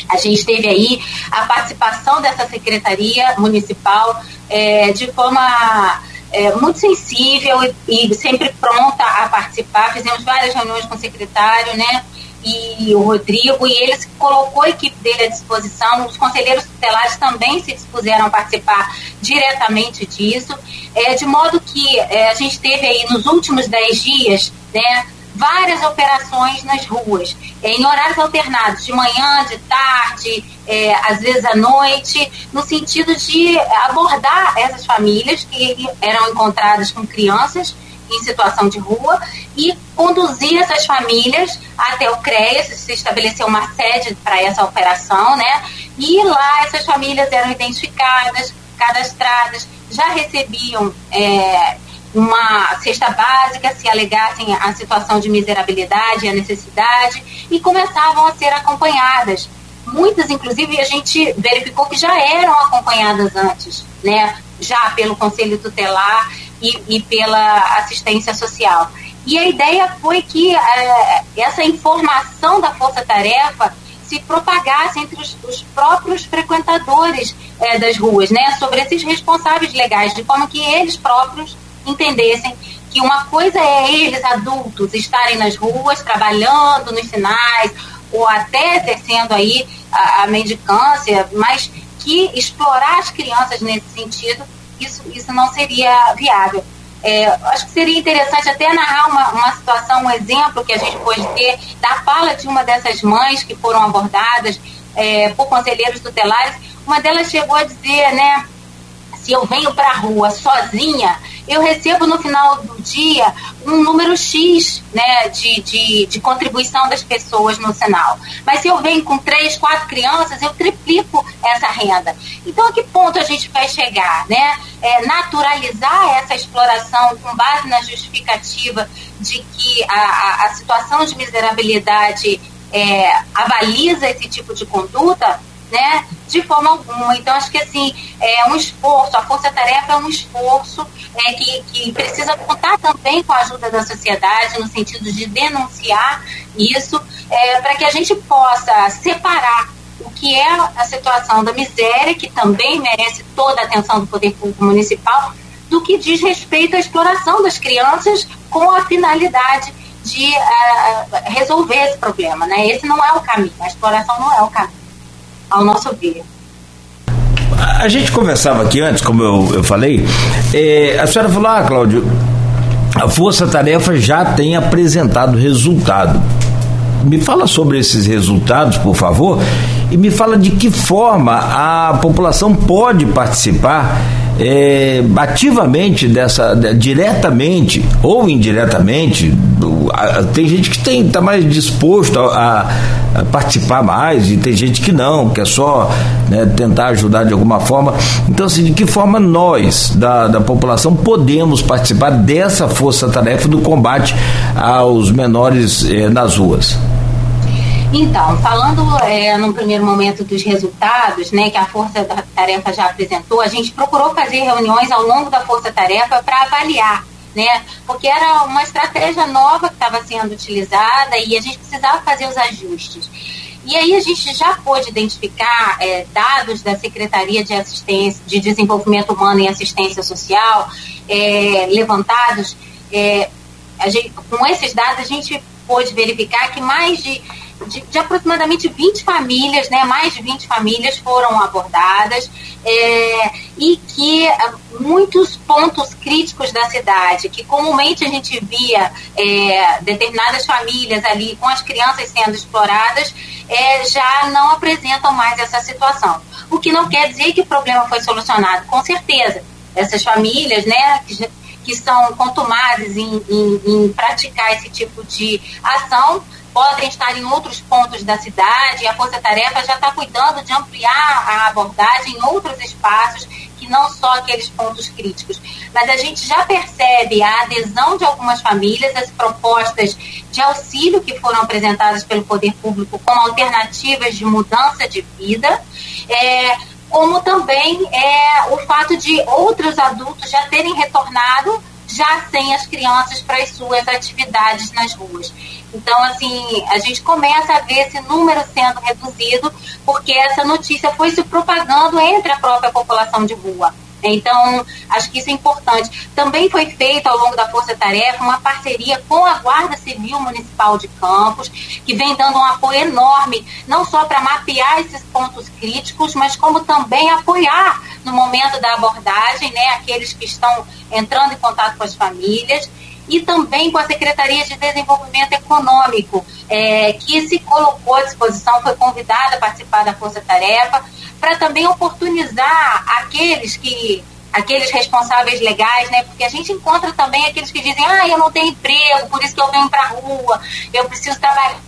C: A gente teve aí a participação dessa secretaria municipal é, de forma é, muito sensível e, e, sempre pronta a participar. Fizemos várias reuniões com o secretário, né? E o Rodrigo, e ele colocou a equipe dele à disposição. Os conselheiros tutelares também se dispuseram a participar diretamente disso, é, de modo que é, a gente teve aí nos últimos dez dias, né, várias operações nas ruas, é, em horários alternados, de manhã, de tarde, é, às vezes à noite, no sentido de abordar essas famílias que eram encontradas com crianças em situação de rua e conduzir essas famílias até o CREAS, se estabeleceu uma sede para essa operação, né? E lá essas famílias eram identificadas, cadastradas, já recebiam é, uma cesta básica se alegassem a situação de miserabilidade e a necessidade e começavam a ser acompanhadas. Muitas, inclusive, a gente verificou que já eram acompanhadas antes, né? Já pelo Conselho Tutelar e, e pela assistência social. E a ideia foi que é, essa informação da força-tarefa se propagasse entre os, os próprios frequentadores é, das ruas, né, sobre esses responsáveis legais, de forma que eles próprios entendessem que uma coisa é eles, adultos, estarem nas ruas, trabalhando nos sinais, ou até exercendo aí a, a mendicância, mas que explorar as crianças nesse sentido isso, isso não seria viável. É, acho que seria interessante até narrar uma, uma situação, um exemplo que a gente pode ter da fala de uma dessas mães que foram abordadas é, por conselheiros tutelares. Uma delas chegou a dizer, né, se eu venho para a rua sozinha, eu recebo no final do dia um número X né, de, de, de, contribuição das pessoas no sinal. Mas se eu venho com três, quatro crianças, eu triplico essa renda. Então, a que ponto a gente vai chegar? Né? É, naturalizar essa exploração com base na justificativa de que a, a, a situação de miserabilidade é, avaliza esse tipo de conduta? Né, de forma alguma. Então, acho que assim, é um esforço, a força-tarefa é um esforço é, que, que precisa contar também com a ajuda da sociedade, no sentido de denunciar isso, é, para que a gente possa separar o que é a situação da miséria, que também merece toda a atenção do poder público municipal, do que diz respeito à exploração das crianças com a finalidade de uh, resolver esse problema. Né? Esse não é o caminho, a exploração não é o caminho ao nosso ver.
B: A gente conversava aqui antes, como eu, eu falei, é, a senhora falou, ah, Cláudio, a Força Tarefa já tem apresentado resultado. Me fala sobre esses resultados, por favor, e me fala de que forma a população pode participar é, ativamente dessa, diretamente ou indiretamente, tem gente que está mais disposto a, a, participar mais e tem gente que não, que é só né, tentar ajudar de alguma forma. Então, assim, de que forma nós, da, da população, podemos participar dessa força-tarefa do combate aos menores é, nas ruas?
C: Então, falando é, no primeiro momento dos resultados, né, que a Força Tarefa já apresentou, a gente procurou fazer reuniões ao longo da Força Tarefa para avaliar, né, porque era uma estratégia nova que estava sendo utilizada e a gente precisava fazer os ajustes. E aí a gente já pôde identificar é, dados da Secretaria de Assistência, de Desenvolvimento Humano e Assistência Social é, levantados. É, gente, com esses dados a gente pôde verificar que mais de de, de, aproximadamente 20 famílias, né, mais de 20 famílias foram abordadas é, e que é, muitos pontos críticos da cidade, que comumente a gente via é, determinadas famílias ali com as crianças sendo exploradas, é, já não apresentam mais essa situação. O que não quer dizer que o problema foi solucionado, com certeza. Essas famílias, né, que, que são contumazes em, em, em praticar esse tipo de ação, podem estar em outros pontos da cidade a Força Tarefa já está cuidando de ampliar a abordagem em outros espaços que não só aqueles pontos críticos. Mas a gente já percebe a adesão de algumas famílias às propostas de auxílio que foram apresentadas pelo poder público como alternativas de mudança de vida. É, como também é, o fato de outros adultos já terem retornado já sem as crianças para as suas atividades nas ruas. Então, assim, a gente começa a ver esse número sendo reduzido, porque essa notícia foi se propagando entre a própria população de rua. Então, acho que isso é importante. Também foi feita ao longo da Força Tarefa uma parceria com a Guarda Civil Municipal de Campos, que vem dando um apoio enorme, não só para mapear esses pontos críticos, mas como também apoiar no momento da abordagem, né, aqueles que estão entrando em contato com as famílias e também com a Secretaria de Desenvolvimento Econômico, é, que se colocou à disposição, foi convidada a participar da Força Tarefa, para também oportunizar aqueles que aqueles responsáveis legais, né? Porque a gente encontra também aqueles que dizem, ah, eu não tenho emprego, por isso que eu venho para a rua, eu preciso trabalhar.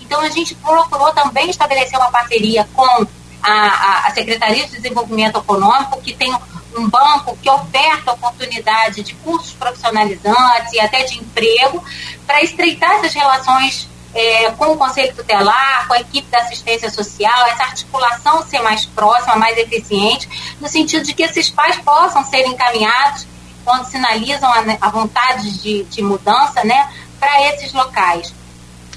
C: Então a gente procurou também estabelecer uma parceria com a, a Secretaria de Desenvolvimento Econômico, que tem um banco que oferta oportunidade de cursos profissionalizantes e até de emprego, para estreitar essas relações é, com o Conselho Tutelar, com a equipe da assistência social, essa articulação ser mais próxima, mais eficiente, no sentido de que esses pais possam ser encaminhados, quando sinalizam a, a vontade de, de mudança, né, para esses locais.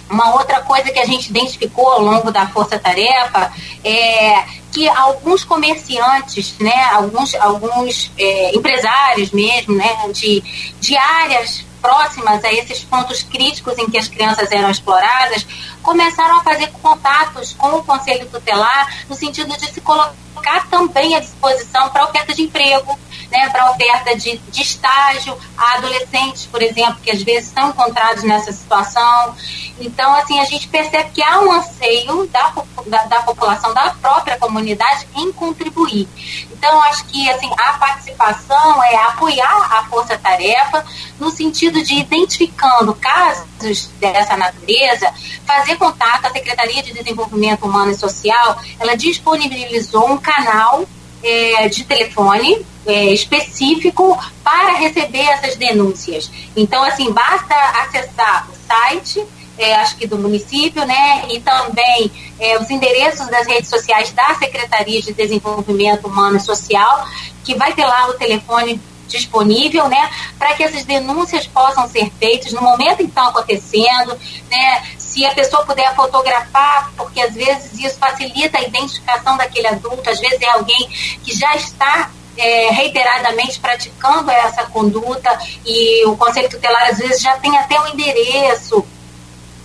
C: Uma outra coisa que a gente identificou ao longo da força-tarefa é que alguns comerciantes, né, alguns, alguns é, empresários mesmo, né, de, de áreas próximas a esses pontos críticos em que as crianças eram exploradas, começaram a fazer contatos com o Conselho Tutelar no sentido de se colocar também à disposição para oferta de emprego, né, para oferta de, de estágio a adolescentes, por exemplo, que às vezes estão encontrados nessa situação. Então, assim, a gente percebe que há um anseio da, da, da população, da própria comunidade em contribuir. Então, acho que assim, a participação é apoiar a força-tarefa no sentido de identificando casos dessa natureza, fazer contato. A Secretaria de Desenvolvimento Humano e Social, ela disponibilizou um canal é, de telefone é, específico para receber essas denúncias. Então, assim, basta acessar o site é, acho que do município, né? E também é, os endereços das redes sociais da Secretaria de Desenvolvimento Humano e Social, que vai ter lá o telefone disponível, né, para que essas denúncias possam ser feitas no momento em que estão acontecendo, né, se a pessoa puder fotografar, porque às vezes isso facilita a identificação daquele adulto, às vezes é alguém que já está é, reiteradamente praticando essa conduta e o Conselho Tutelar às vezes já tem até o endereço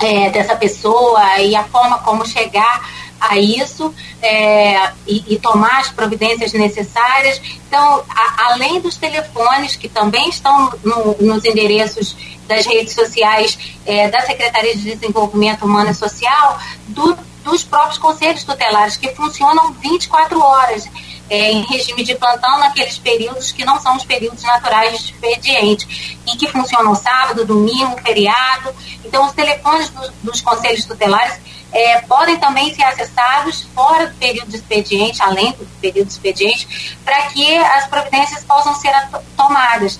C: é, dessa pessoa e a forma como chegar a isso é, e, e, tomar as providências necessárias. Então, a, além dos telefones, que também estão no, nos endereços das redes sociais é, da Secretaria de Desenvolvimento Humano e Social, do, dos próprios conselhos tutelares, que funcionam 24 horas é, em regime de plantão naqueles períodos que não são os períodos naturais de expediente e que funcionam sábado, domingo, feriado. Então, os telefones do, dos conselhos tutelares é, podem também ser acessados fora do período de expediente, além do período de expediente, para que as providências possam ser tomadas.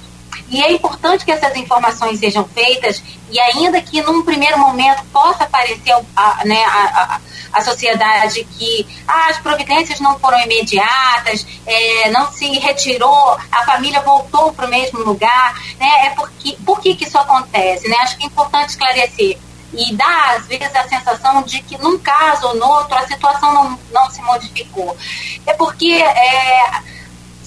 C: E é importante que essas informações sejam feitas e ainda que num primeiro momento possa parecer a, né, a, a, a sociedade que ah, as providências não foram imediatas, é, não se retirou, a família voltou para o mesmo lugar, né? É porque, por que, que isso acontece? Né? Acho que é importante esclarecer e dá às vezes a sensação de que num caso ou no outro a situação não, não se modificou. É porque é,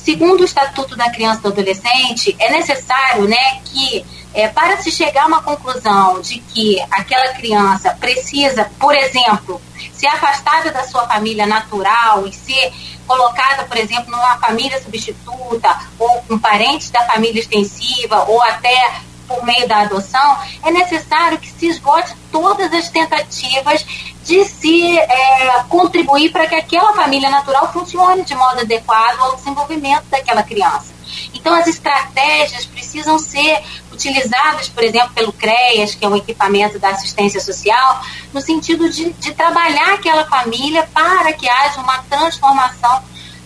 C: segundo o Estatuto da Criança e do Adolescente, é necessário né, que, é, para se chegar a uma conclusão de que aquela criança precisa, por exemplo, ser afastada da sua família natural e ser colocada, por exemplo, numa família substituta ou com parentes da família extensiva ou até por meio da adoção, é necessário que se esgote todas as tentativas de se é, contribuir para que aquela família natural funcione de modo adequado ao desenvolvimento daquela criança. Então, as estratégias precisam ser utilizadas, por exemplo, pelo CREAS, que é um equipamento da assistência social, no sentido de, de trabalhar aquela família para que haja uma transformação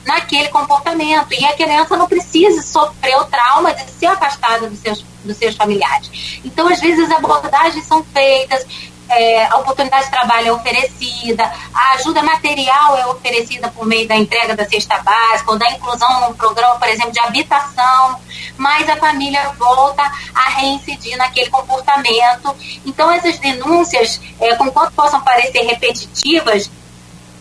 C: naquele comportamento. E a criança não precisa sofrer o trauma de ser afastada dos seus, dos seus familiares. Então, às vezes, as abordagens são feitas, é, a oportunidade de trabalho é oferecida, a ajuda material é oferecida por meio da entrega da cesta básica ou da inclusão num programa, por exemplo, de habitação, mas a família volta a reincidir naquele comportamento. Então, essas denúncias, é, conquanto possam parecer repetitivas,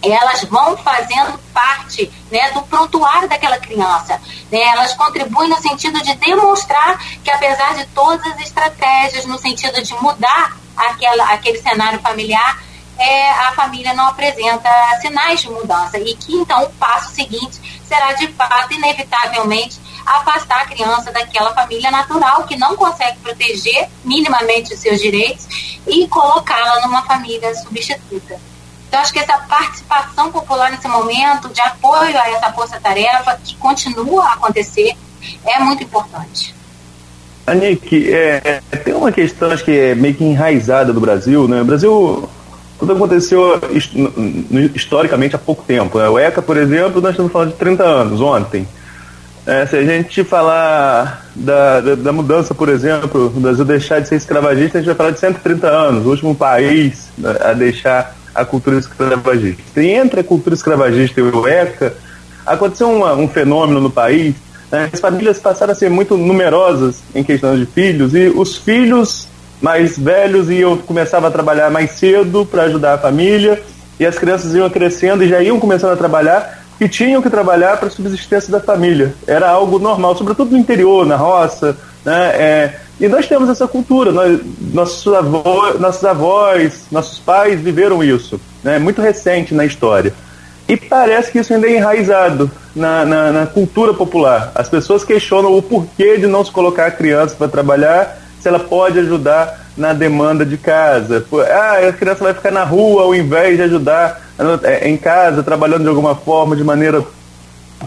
C: elas vão fazendo parte né, do prontuário daquela criança. Né? Elas contribuem no sentido de demonstrar que, apesar de todas as estratégias, no sentido de mudar aquela, aquele cenário familiar, é, a família não apresenta sinais de mudança. E que, então, o passo seguinte será, de fato, inevitavelmente, afastar a criança daquela família natural que não consegue proteger minimamente os seus direitos e colocá-la numa família substituta. Então, acho que essa participação popular nesse momento, de apoio a essa força-tarefa, que continua a acontecer, é muito importante.
D: Anik, é, tem uma questão acho que é meio que enraizada do Brasil, né? O Brasil, tudo aconteceu historicamente há pouco tempo. Né? O ECA, por exemplo, nós estamos falando de 30 anos, ontem. É, se a gente falar da, da, da, mudança, por exemplo, do Brasil deixar de ser escravagista, a gente vai falar de 130 anos, o último país a deixar a cultura escravagista. E entre a cultura escravagista e o ECA, aconteceu uma, um fenômeno no país. Né? As famílias passaram a ser muito numerosas em questão de filhos, e os filhos mais velhos iam começavam a trabalhar mais cedo para ajudar a família, e as crianças iam crescendo e já iam começando a trabalhar e tinham que trabalhar para a subsistência da família. Era algo normal, sobretudo no interior, na roça. Né? É, e nós temos essa cultura, nós, nossos, avós, nossos avós, nossos pais viveram isso, né? muito recente na história. E parece que isso ainda é enraizado. na, na, na, cultura popular. As pessoas questionam o porquê de não se colocar a criança para trabalhar se ela pode ajudar na demanda de casa. Ah, a criança vai ficar na rua ao invés de ajudar é, em casa, trabalhando de alguma forma, de maneira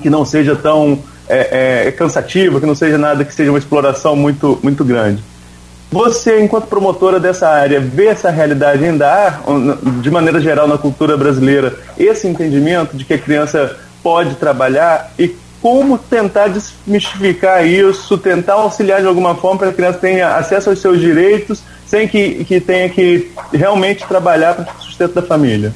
D: que não seja tão é, é, cansativa, que não seja nada que seja uma exploração muito, muito grande. Você, enquanto promotora dessa área, vê essa realidade ainda de maneira geral, na cultura brasileira, esse entendimento de que a criança pode trabalhar e como tentar desmistificar isso, tentar auxiliar de alguma forma para que a criança tenha acesso aos seus direitos sem que, que tenha que realmente trabalhar para o sustento da família?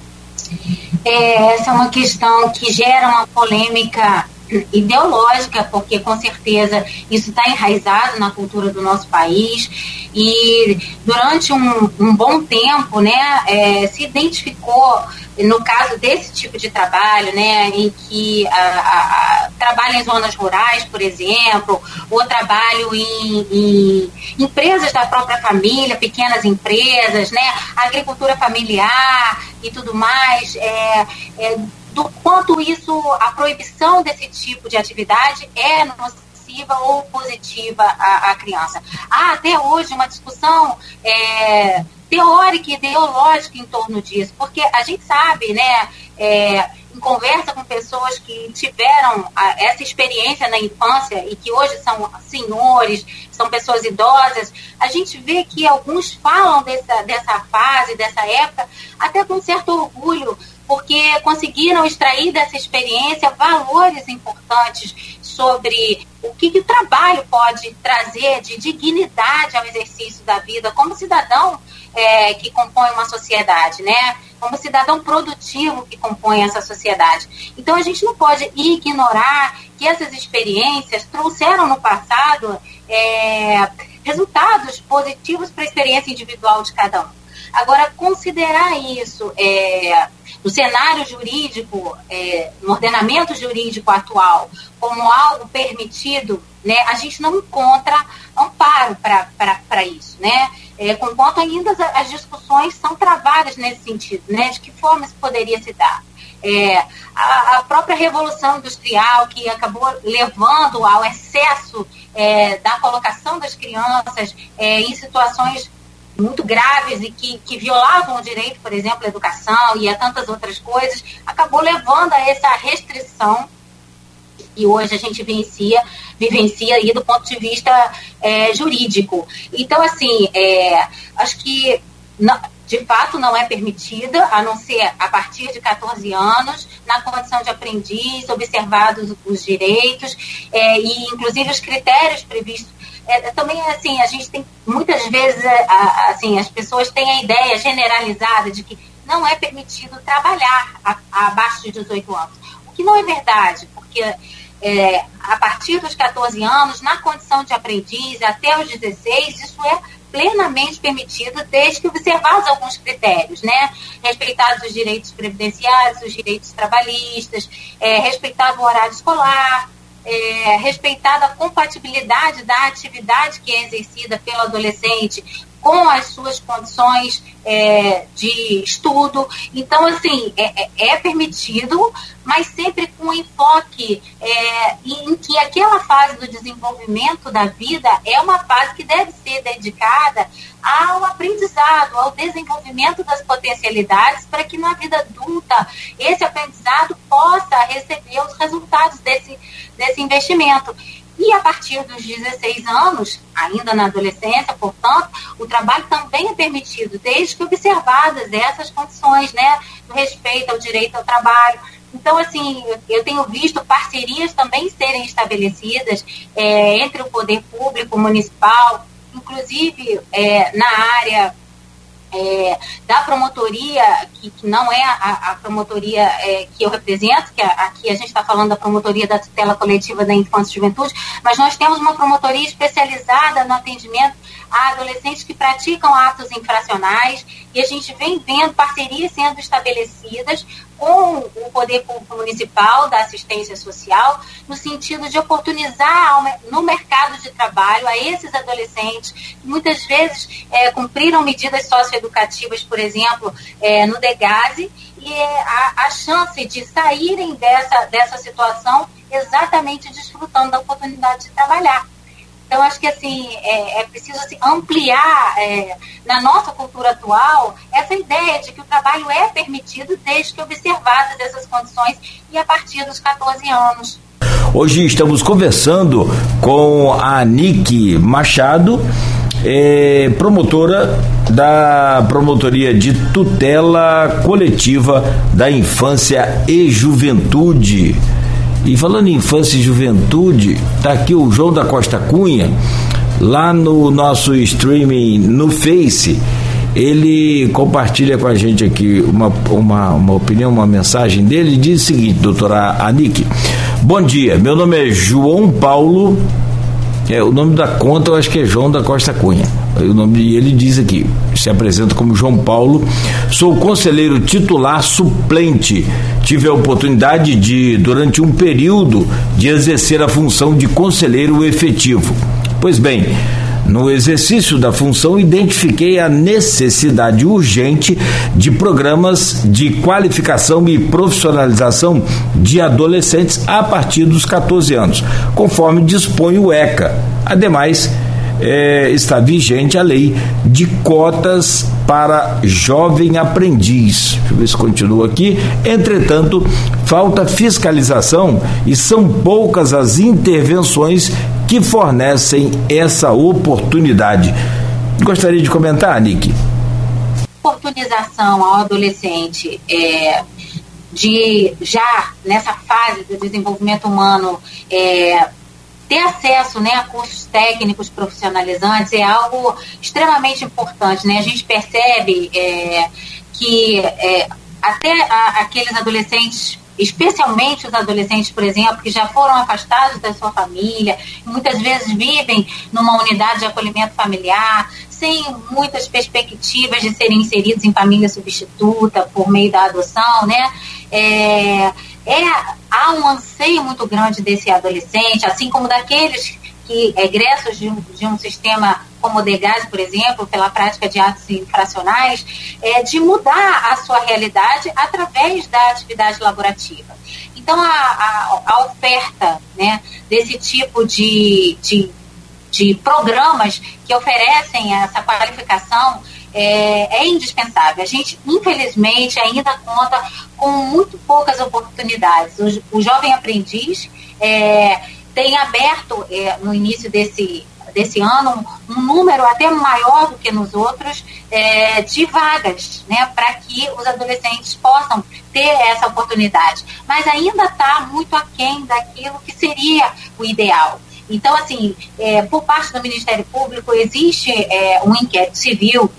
C: É, essa é uma questão que gera uma polêmica ideológica, porque com certeza isso está enraizado na cultura do nosso país. E durante um, um bom tempo, né, é, se identificou no caso desse tipo de trabalho, né, em que a, a, trabalha em zonas rurais, por exemplo, ou trabalho em, em, empresas da própria família, pequenas empresas, né, agricultura familiar e tudo mais, é, é, do quanto isso, a proibição desse tipo de atividade é nociva ou positiva à, à criança. Há até hoje uma discussão é, teórica e ideológica em torno disso, porque a gente sabe, né, é, em conversa com pessoas que tiveram a, essa experiência na infância e que hoje são senhores, são pessoas idosas, a gente vê que alguns falam dessa, dessa fase, dessa época, até com certo orgulho, porque conseguiram extrair dessa experiência valores importantes sobre o que, que o trabalho pode trazer de dignidade ao exercício da vida como cidadão é, que compõe uma sociedade, né? Como cidadão produtivo que compõe essa sociedade. Então a gente não pode ignorar que essas experiências trouxeram no passado é, resultados positivos para a experiência individual de cada um. Agora, considerar isso é, no cenário jurídico, é, no ordenamento jurídico atual, como algo permitido, né, a gente não encontra amparo para isso, né? É, conquanto ainda as, as, discussões são travadas nesse sentido, né? De que forma isso poderia se dar? É, a, a, própria revolução industrial que acabou levando ao excesso é, da colocação das crianças é, em situações muito graves e que, que violavam o direito, por exemplo, à educação e a tantas outras coisas, acabou levando a essa restrição e hoje a gente vivencia, vivencia aí do ponto de vista é, jurídico. Então, assim, é, acho que não, de fato não é permitida, a não ser a partir de 14 anos, na condição de aprendiz, observados os direitos é, e, inclusive, os critérios previstos é, também assim a gente tem muitas vezes é, assim as pessoas têm a ideia generalizada de que não é permitido trabalhar a, a abaixo de 18 anos o que não é verdade porque é, a partir dos 14 anos na condição de aprendiz até os 16 isso é plenamente permitido desde que observados alguns critérios, né? Respeitados os direitos previdenciários, os direitos trabalhistas, é, respeitado o horário escolar, é, respeitada a compatibilidade da atividade que é exercida pelo adolescente com as suas condições é, de estudo. Então, assim, é, é, é permitido, mas sempre com enfoque é, em que aquela fase do desenvolvimento da vida é uma fase que deve ser dedicada ao aprendizado, ao desenvolvimento das potencialidades, para que na vida adulta esse aprendizado possa receber os resultados desse, desse investimento. E a partir dos 16 anos, ainda na adolescência, portanto, o trabalho também é permitido, desde que observadas essas condições, né, do respeito ao direito ao trabalho. Então, assim, eu tenho visto parcerias também serem estabelecidas é, entre o poder público municipal, inclusive é, na área é, da promotoria, que, que não é a, a promotoria é, que eu represento, que a, aqui a gente está falando da promotoria da tutela coletiva da infância e juventude, mas nós temos uma promotoria especializada no atendimento a adolescentes que praticam atos infracionais e a gente vem vendo parcerias sendo estabelecidas com o poder público municipal da assistência social, no sentido de oportunizar no mercado de trabalho a esses adolescentes que muitas vezes é, cumpriram medidas socioeducativas, por exemplo, é, no DEGASE, é, a, a chance de saírem dessa, dessa situação exatamente desfrutando da oportunidade de trabalhar. Então, acho que assim, é, é preciso assim, ampliar é, na nossa cultura atual essa ideia de que o trabalho é permitido desde que observadas essas condições e a partir dos 14 anos.
B: Hoje estamos conversando com a Nick Machado, é, promotora da Promotoria de Tutela Coletiva da Infância e Juventude. E falando em infância e juventude, tá aqui o João da Costa Cunha, lá no nosso streaming no Face. Ele compartilha com a gente aqui uma, uma, uma opinião, uma mensagem dele. Diz o seguinte, doutora Anik. Bom dia, meu nome é João Paulo é, o nome da conta eu acho que é João da Costa Cunha. O nome ele diz aqui, se apresenta como João Paulo. Sou conselheiro titular suplente. Tive a oportunidade de, durante um período, de exercer a função de conselheiro efetivo. Pois bem, no exercício da função, identifiquei a necessidade urgente de programas de qualificação e profissionalização de adolescentes a partir dos 14 anos, conforme dispõe o ECA. Ademais, é, está vigente a lei de cotas para jovem aprendiz. Deixa eu ver se continua aqui. Entretanto, falta fiscalização e são poucas as intervenções que fornecem essa oportunidade. Gostaria de comentar, Nick?
C: Oportunização ao adolescente é, de já nessa fase do desenvolvimento humano é, ter acesso né, a cursos técnicos profissionalizantes é algo extremamente importante. Né? A gente percebe é, que é, até a, aqueles adolescentes especialmente os adolescentes, por exemplo, que já foram afastados da sua família, muitas vezes vivem numa unidade de acolhimento familiar, sem muitas perspectivas de serem inseridos em família substituta por meio da adoção, né? É, é, há um anseio muito grande desse adolescente, assim como daqueles que egressos de um, de um sistema como o DEGAS, por exemplo, pela prática de atos infracionais, é, de mudar a sua realidade através da atividade laborativa. Então, a, a, a oferta né, desse tipo de, de, de programas que oferecem essa qualificação é, é, indispensável. A gente, infelizmente, ainda conta com muito poucas oportunidades. O, o jovem aprendiz é, tem aberto é, no início desse, desse ano um número até maior do que nos outros é, de vagas, né, para que os adolescentes possam ter essa oportunidade. Mas ainda está muito aquém daquilo que seria o ideal. Então, assim, é, por parte do Ministério Público, existe é, um inquérito civil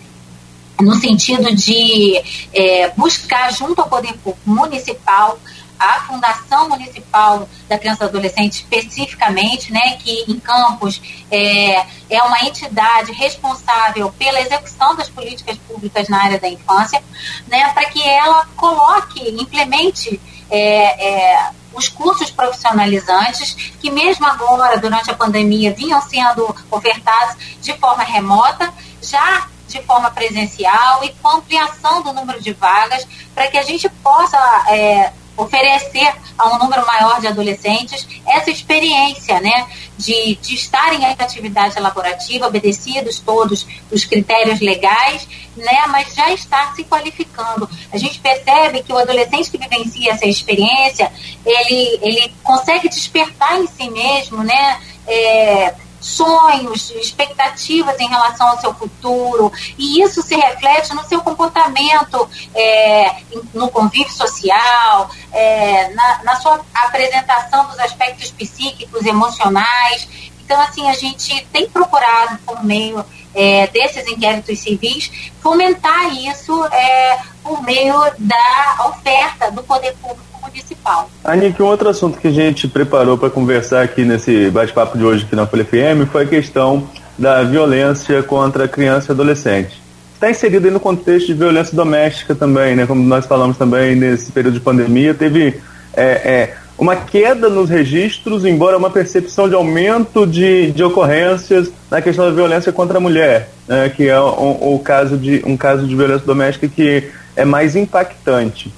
C: no sentido de é, buscar, junto ao Poder Público Municipal, a Fundação Municipal da Criança e Adolescente especificamente, né, que em Campos é, é uma entidade responsável pela execução das políticas públicas na área da infância, né, para que ela coloque, implemente é, é, os cursos profissionalizantes que mesmo agora, durante a pandemia, vinham sendo ofertados de forma remota, já de forma presencial e com ampliação do número de vagas para que a gente possa é, oferecer a um número maior de adolescentes essa experiência, né, de, de estarem em atividade laborativa, obedecidos todos os critérios legais, né, mas já estar se qualificando. A gente percebe que o adolescente que vivencia essa experiência, ele, ele consegue despertar em si mesmo, né, é, sonhos, expectativas em relação ao seu futuro, e isso se reflete no seu comportamento, é, no convívio social, é, na, na sua apresentação dos aspectos psíquicos, emocionais. Então, assim, a gente tem procurado, por meio é, desses inquéritos civis, fomentar isso é, por meio da oferta do poder público municipal.
D: Anik, um outro assunto que a gente preparou para conversar aqui nesse bate-papo de hoje aqui na Folha FM foi a questão da violência contra criança e adolescente. Está inserido aí no contexto de violência doméstica também, né? Como nós falamos também nesse período de pandemia, teve é, é, uma queda nos registros, embora uma percepção de aumento de, de ocorrências na questão da violência contra a mulher, né? que é um, um, caso de, um caso de violência doméstica que é mais impactante.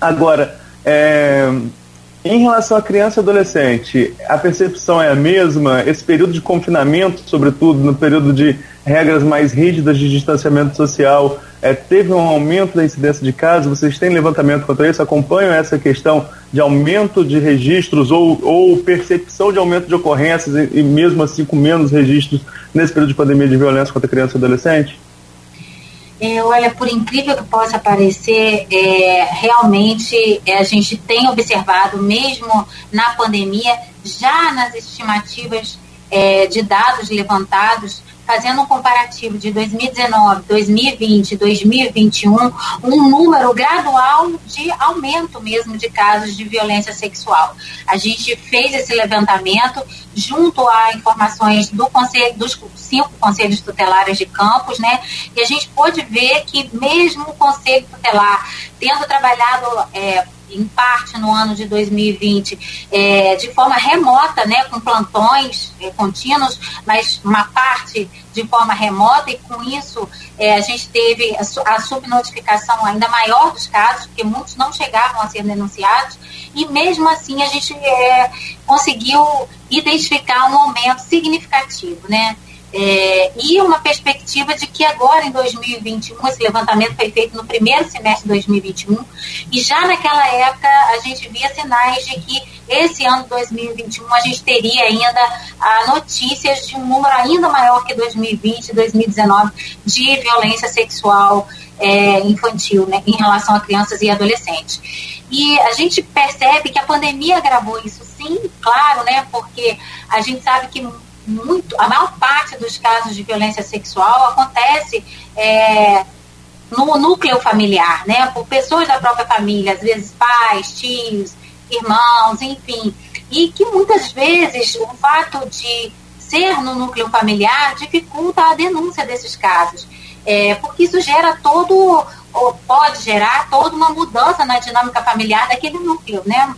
D: Agora, é, em relação à criança e adolescente, a percepção é a mesma? Esse período de confinamento, sobretudo no período de regras mais rígidas de distanciamento social, é, teve um aumento da incidência de casos? Vocês têm levantamento quanto a isso? Acompanham essa questão de aumento de registros ou, ou percepção de aumento de ocorrências e, e mesmo assim com menos registros nesse período de pandemia de violência contra criança e adolescente?
C: Olha, por incrível que possa parecer, é, realmente é, a gente tem observado, mesmo na pandemia, já nas estimativas é, de dados levantados, fazendo um comparativo de 2019, 2020, 2021, um número gradual de aumento mesmo de casos de violência sexual. A gente fez esse levantamento junto a informações do conselho, dos cinco conselhos tutelares de campos, né? E a gente pôde ver que mesmo o conselho tutelar tendo trabalhado é, em parte no ano de 2020 é, de forma remota, né, com plantões é, contínuos, mas uma parte de forma remota e com isso é, a gente teve a, a subnotificação ainda maior dos casos, porque muitos não chegavam a ser denunciados e mesmo assim a gente é, conseguiu identificar um aumento significativo, né? É, e uma perspectiva de que agora em 2021, esse levantamento foi feito no primeiro semestre de 2021, e já naquela época a gente via sinais de que esse ano 2021 a gente teria ainda ah, notícias de um número ainda maior que 2020 e 2019 de violência sexual é, infantil né, em relação a crianças e adolescentes. E a gente percebe que a pandemia agravou isso, sim, claro, né? Porque a gente sabe que muito, a maior parte dos casos de violência sexual acontece é, no núcleo familiar, né? Por pessoas da própria família, às vezes pais, tios, irmãos, enfim. E que muitas vezes o fato de ser no núcleo familiar dificulta a denúncia desses casos. É, porque isso gera todo, ou pode gerar toda uma mudança na dinâmica familiar daquele núcleo, né?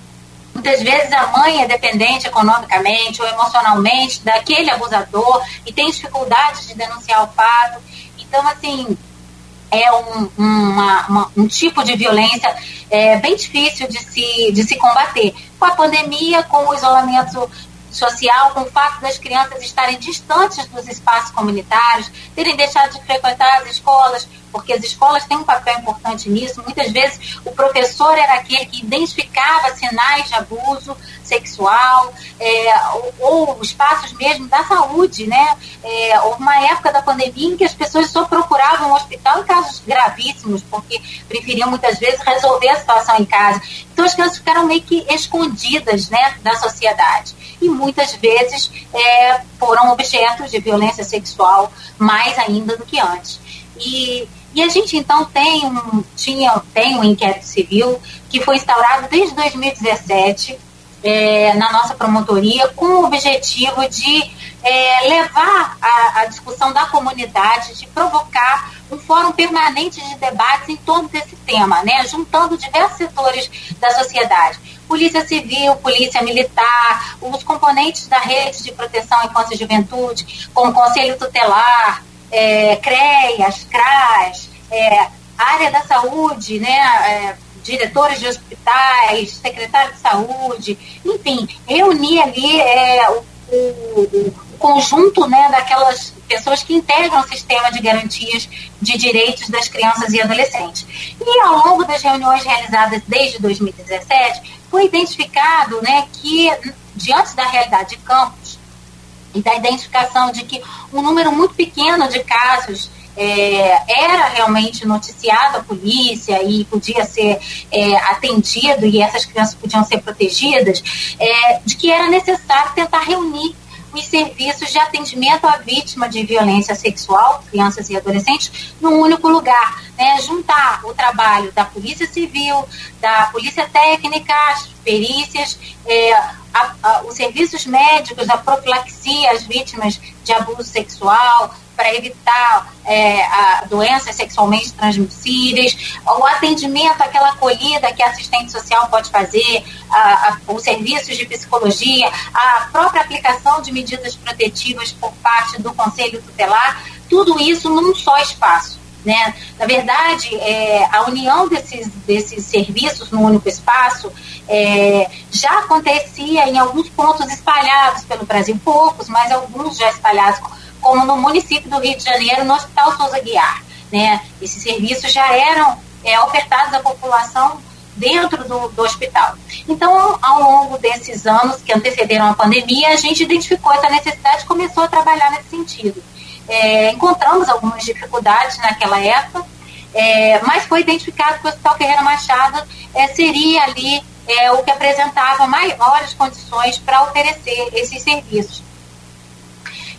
C: Muitas vezes a mãe é dependente economicamente ou emocionalmente daquele abusador e tem dificuldade de denunciar o fato. Então, assim, é um, uma, uma, um tipo de violência é, bem difícil de se, de se combater. Com a pandemia, com o isolamento social, com o fato das crianças estarem distantes dos espaços comunitários, terem deixado de frequentar as escolas, porque as escolas têm um papel importante nisso. Muitas vezes o professor era aquele que identificava sinais de abuso sexual, é, ou, ou, espaços mesmo da saúde, né? É, houve uma época da pandemia em que as pessoas só procuravam o hospital em casos gravíssimos, porque preferiam muitas vezes resolver a situação em casa. Então as crianças ficaram meio que escondidas, né, da sociedade e muitas vezes é, foram objetos de violência sexual mais ainda do que antes. E, e a gente então tem um, tinha, tem um inquérito civil que foi instaurado desde 2017 é, na nossa promotoria com o objetivo de é, levar a, a, discussão da comunidade, de provocar um fórum permanente de debates em torno desse tema, né, juntando diversos setores da sociedade. Polícia Civil, Polícia Militar, os componentes da rede de proteção à infância e juventude, como Conselho Tutelar, é, CREAS, CRAS, é, área da saúde, né, é, diretores de hospitais, secretário de saúde, enfim, reunir ali é, o, o, o conjunto né, daquelas pessoas que integram o sistema de garantias de direitos das crianças e adolescentes. E ao longo das reuniões realizadas desde 2017, foi identificado né, que, diante da realidade de campos e da identificação de que um número muito pequeno de casos é, era realmente noticiado à polícia e podia ser é, atendido e essas crianças podiam ser protegidas, é, de que era necessário tentar reunir os serviços de atendimento à vítima de violência sexual, crianças e adolescentes, num único lugar. Né? Juntar o trabalho da Polícia Civil, da Polícia Técnica, as perícias, é, a, a, os serviços médicos, a profilaxia às vítimas de abuso sexual, para evitar é, doenças sexualmente transmissíveis, o atendimento, aquela acolhida que a assistente social pode fazer, a, a, os serviços de psicologia, a própria aplicação de medidas protetivas por parte do Conselho Tutelar, tudo isso num só espaço Né? Na verdade, é, a união desses, desses serviços no único espaço é, já acontecia em alguns pontos espalhados pelo Brasil, poucos, mas alguns já espalhados, como no município do Rio de Janeiro, no Hospital Souza Guiar. Né? Esses serviços já eram é, ofertados à população dentro do, do, hospital. Então, ao longo desses anos que antecederam a pandemia, a gente identificou essa necessidade e começou a trabalhar nesse sentido. É, encontramos algumas dificuldades naquela época, é, mas foi identificado que o Hospital Ferreira Machado é, seria ali é, o que apresentava maiores condições para oferecer esses serviços.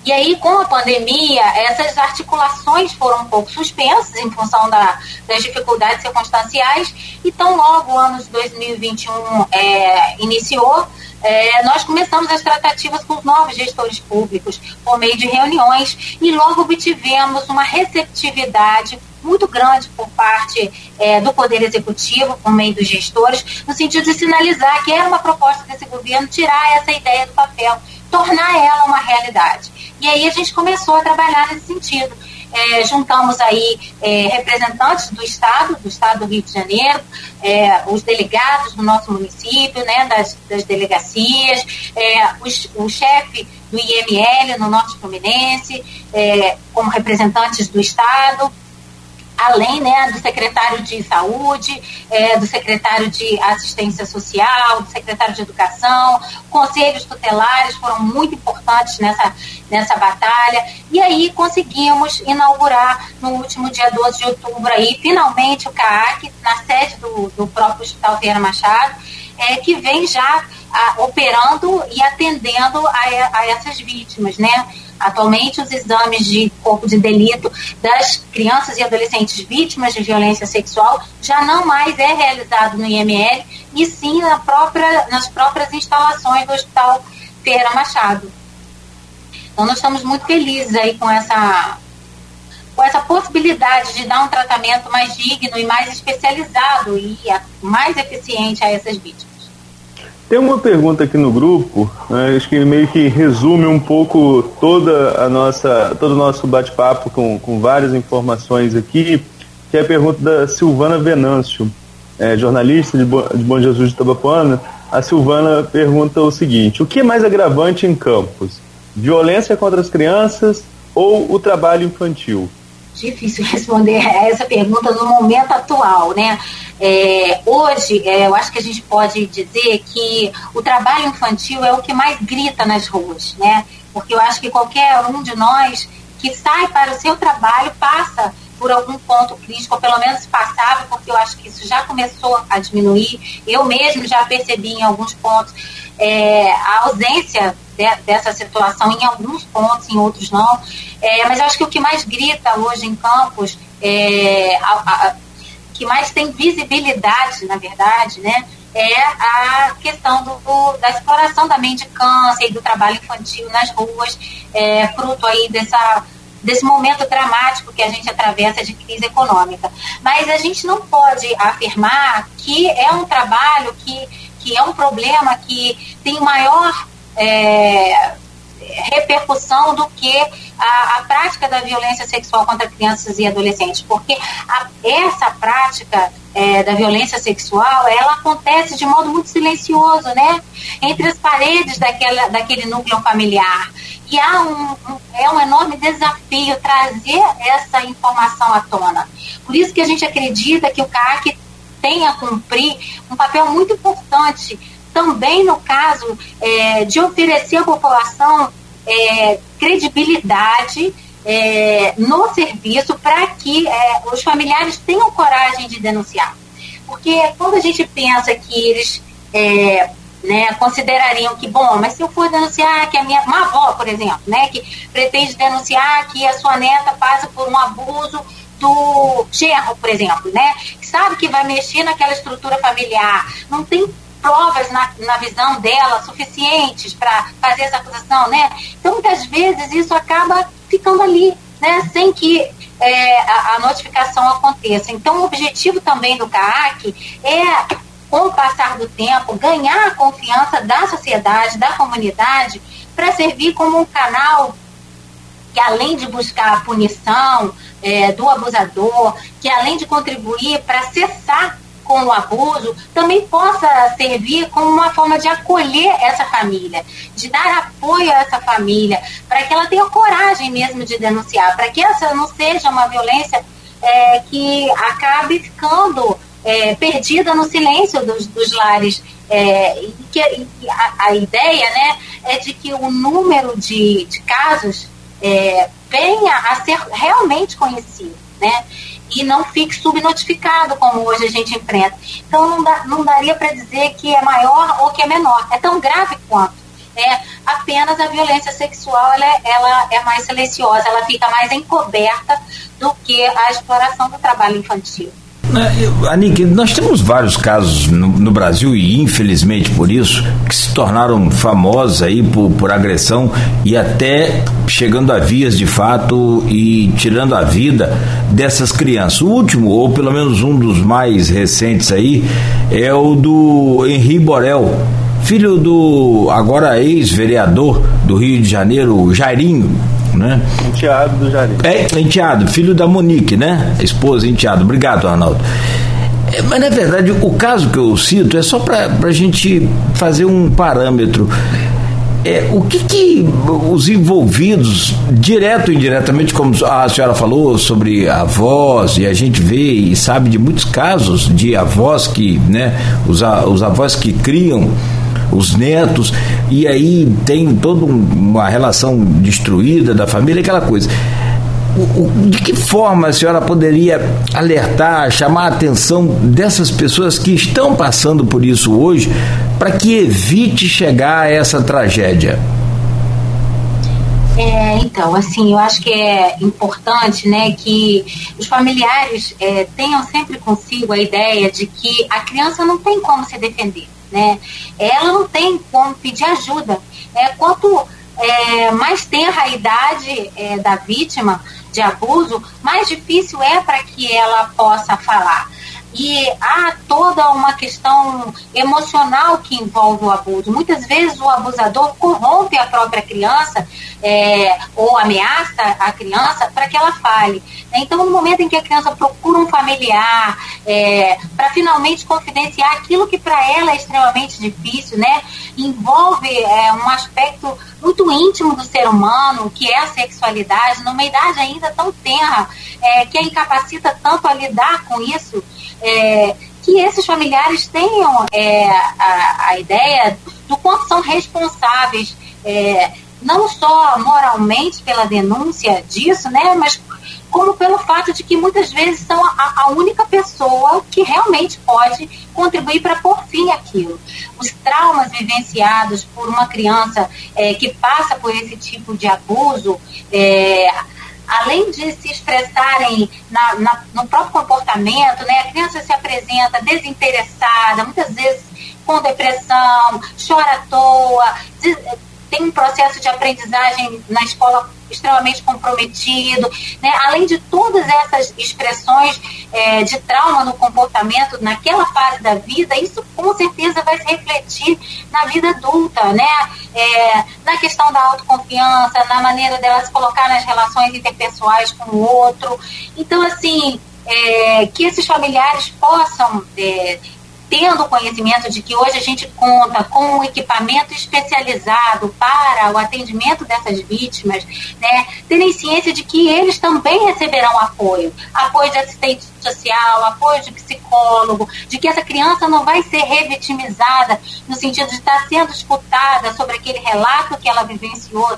C: E aí, com a pandemia, essas articulações foram um pouco suspensas em função da, das dificuldades circunstanciais. Então, logo o ano de 2021 é, iniciou, é, nós começamos as tratativas com os novos gestores públicos por meio de reuniões e logo obtivemos uma receptividade muito grande por parte é, do Poder Executivo, por meio dos gestores, no sentido de sinalizar que era uma proposta desse governo tirar essa ideia do papel, tornar ela uma realidade. E aí a gente começou a trabalhar nesse sentido. É, juntamos aí é, representantes do Estado, do Estado do Rio de Janeiro, é, os delegados do nosso município, né, das, das delegacias, é, os, o chefe do IML no Norte Fluminense, é, como representantes do Estado, além né, do secretário de saúde, é, do secretário de assistência social, do secretário de educação, conselhos tutelares foram muito importantes nessa, nessa batalha. E aí conseguimos inaugurar no último dia 12 de outubro aí, finalmente o CAAC, na sede do, do próprio Hospital Vieira Machado, é, que vem já a, operando e atendendo a, a essas vítimas, né? Atualmente, os exames de corpo de delito das crianças e adolescentes vítimas de violência sexual já não mais é realizado no IML, e sim na própria, nas próprias instalações do Hospital Ferreira Machado. Então, nós estamos muito felizes aí com essa, com essa possibilidade de dar um tratamento mais digno e mais especializado e mais eficiente a essas vítimas.
D: Tem uma pergunta aqui no grupo, né, acho que meio que resume um pouco toda a nossa, todo o nosso bate-papo com, com várias informações aqui, que é a pergunta da Silvana Venâncio, é, jornalista de, Bo, de Bom Jesus de Tabapuana. A Silvana pergunta o seguinte: o que é mais agravante em campos? Violência contra as crianças ou o trabalho infantil?
C: Difícil responder [LAUGHS] essa pergunta no momento atual, né? É, hoje, é, eu acho que a gente pode dizer que o trabalho infantil é o que mais grita nas ruas, né? Porque eu acho que qualquer um de nós que sai para o seu trabalho passa por algum ponto crítico, ou pelo menos passava, porque eu acho que isso já começou a diminuir. Eu mesmo já percebi em alguns pontos é, a ausência de, dessa situação em alguns pontos, em outros não. É, mas eu acho que o que mais grita hoje em Campos é, a, a, que mais tem visibilidade, na verdade, né, é a questão do, do, da exploração da mendicância e do trabalho infantil nas ruas, é, fruto aí dessa, desse momento dramático que a gente atravessa de crise econômica. Mas a gente não pode afirmar que é um trabalho que, que é um problema que tem maior é, repercussão do que a, a, prática da violência sexual contra crianças e adolescentes, porque a, essa prática é, da violência sexual, ela acontece de modo muito silencioso, né? Entre as paredes daquela, daquele núcleo familiar. E há um, é um enorme desafio trazer essa informação à tona. Por isso que a gente acredita que o CAC tem a cumprir um papel muito importante também no caso é, de oferecer à população é, credibilidade é, no serviço para que é, os familiares tenham coragem de denunciar. Porque quando a gente pensa que eles é, né, considerariam que, bom, mas se eu for denunciar que a minha uma avó, por exemplo, né, que pretende denunciar que a sua neta passa por um abuso do genro, por exemplo, né, sabe que vai mexer naquela estrutura familiar, não tem provas na, na visão dela suficientes para fazer essa acusação, né? Então, muitas vezes, isso acaba ficando ali, né? Sem que é, a, a, notificação aconteça. Então, o objetivo também do CAAC é, com o passar do tempo, ganhar a confiança da sociedade, da comunidade, para servir como um canal que além de buscar a punição é, do abusador, que além de contribuir para cessar com o abuso, também possa servir como uma forma de acolher essa família, de dar apoio a essa família, para que ela tenha coragem mesmo de denunciar, para que essa não seja uma violência é, que acabe ficando é, perdida no silêncio dos, dos lares. É, e que e a, a, ideia né, é de que o número de, de casos é, venha a ser realmente conhecido. Né? e não fique subnotificado como hoje a gente enfrenta. Então não, dá, não daria para dizer que é maior ou que é menor. É tão grave quanto. É, apenas a violência sexual ela, é, ela é mais silenciosa, ela fica mais encoberta do que a exploração do trabalho infantil.
B: É, Anik, nós temos vários casos no, no, Brasil e infelizmente por isso que se tornaram famosos aí por, por agressão e até chegando a vias de fato e tirando a vida dessas crianças. O último, ou pelo menos um dos mais recentes aí, é o do Henri Borel, filho do agora ex-vereador do Rio de Janeiro, Jairinho né?
D: Enteado do Jarim.
B: É, enteado, filho da Monique, né? Esposa, enteado. Obrigado, Arnaldo. É, mas na verdade, o caso que eu cito é só para a gente fazer um parâmetro. É, o que, que os envolvidos, direto ou indiretamente, como a senhora falou, sobre avós, e a gente vê e sabe de muitos casos de avós que, né, os, os avós que criam os netos, e aí tem toda uma relação destruída da família, aquela coisa. De que forma a senhora poderia alertar, chamar a atenção dessas pessoas que estão passando por isso hoje, para que evite chegar a essa tragédia?
C: É, então, assim, eu acho que é importante, né, que os familiares é, tenham sempre consigo a ideia de que a criança não tem como se defender né? Ela não tem como pedir ajuda. É, quanto é, mais tenra a idade é, da vítima de abuso, mais difícil é para que ela possa falar e há toda uma questão emocional que envolve o abuso. Muitas vezes o abusador corrompe a própria criança é, ou ameaça a criança para que ela fale. Então, no momento em que a criança procura um familiar é, para finalmente confidenciar aquilo que para ela é extremamente difícil, né, envolve é, um aspecto muito íntimo do ser humano, que é a sexualidade, numa idade ainda tão tenra, é, que a incapacita tanto a lidar com isso é, que esses familiares tenham é, a, a, ideia do quanto são responsáveis, é, não só moralmente pela denúncia disso, né, mas como pelo fato de que muitas vezes são a, a única pessoa que realmente pode contribuir para pôr fim àquilo. Os traumas vivenciados por uma criança é, que passa por esse tipo de abuso, é, além de se expressarem na, na, no próprio comportamento, né, a criança se apresenta desinteressada, muitas vezes com depressão, chora à toa, tem um processo de aprendizagem na escola extremamente comprometido, né? além de todas essas expressões é, de trauma no comportamento naquela fase da vida, isso com certeza vai se refletir na vida adulta, né? É, na questão da autoconfiança, na maneira dela se colocar nas relações interpessoais com o outro. Então, assim, é, que esses familiares possam é, tendo conhecimento de que hoje a gente conta com um equipamento especializado para o atendimento dessas vítimas, né, terem ciência de que eles também receberão apoio, apoio de assistente social, apoio de psicólogo, de que essa criança não vai ser revitimizada no sentido de estar sendo escutada sobre aquele relato que ela vivenciou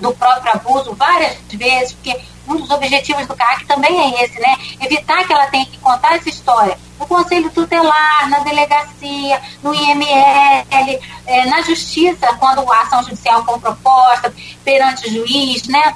C: do próprio abuso várias vezes, porque um dos objetivos do CAC também é esse, né? Evitar que ela tenha que contar essa história no Conselho Tutelar, na delegacia, no IML, é, na Justiça, quando a ação judicial for proposta perante o juiz, né?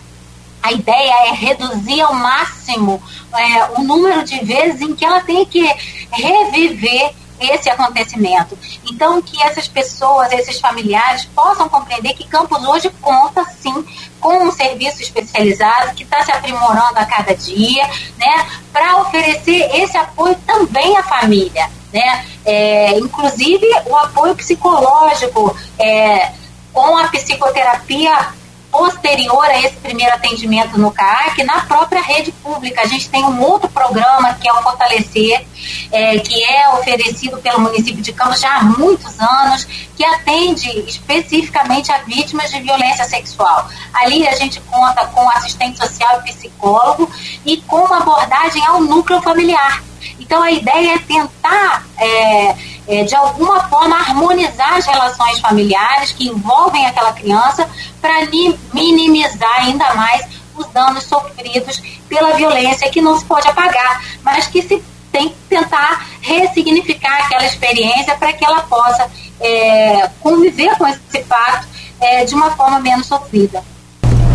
C: A ideia é reduzir ao máximo é, o número de vezes em que ela tem que reviver esse acontecimento. Então, que essas pessoas, esses familiares, possam compreender que Campos hoje conta, sim, com um serviço especializado que está se aprimorando a cada dia, né, para oferecer esse apoio também à família, né, é, inclusive o apoio psicológico, é, com a psicoterapia posterior a esse primeiro atendimento no CAC, na própria rede pública. A gente tem um outro programa que é o Fortalecer, é, que é oferecido pelo município de Campos já há muitos anos, que atende especificamente a vítimas de violência sexual. Ali a gente conta com assistente social e psicólogo e com uma abordagem ao núcleo familiar. Então a ideia é tentar, é, é, de alguma forma, harmonizar as relações familiares que envolvem aquela criança para minimizar ainda mais os danos sofridos pela violência que não se pode apagar, mas que se tem que tentar ressignificar aquela experiência para que ela possa é, conviver com esse fato é, de uma forma menos sofrida.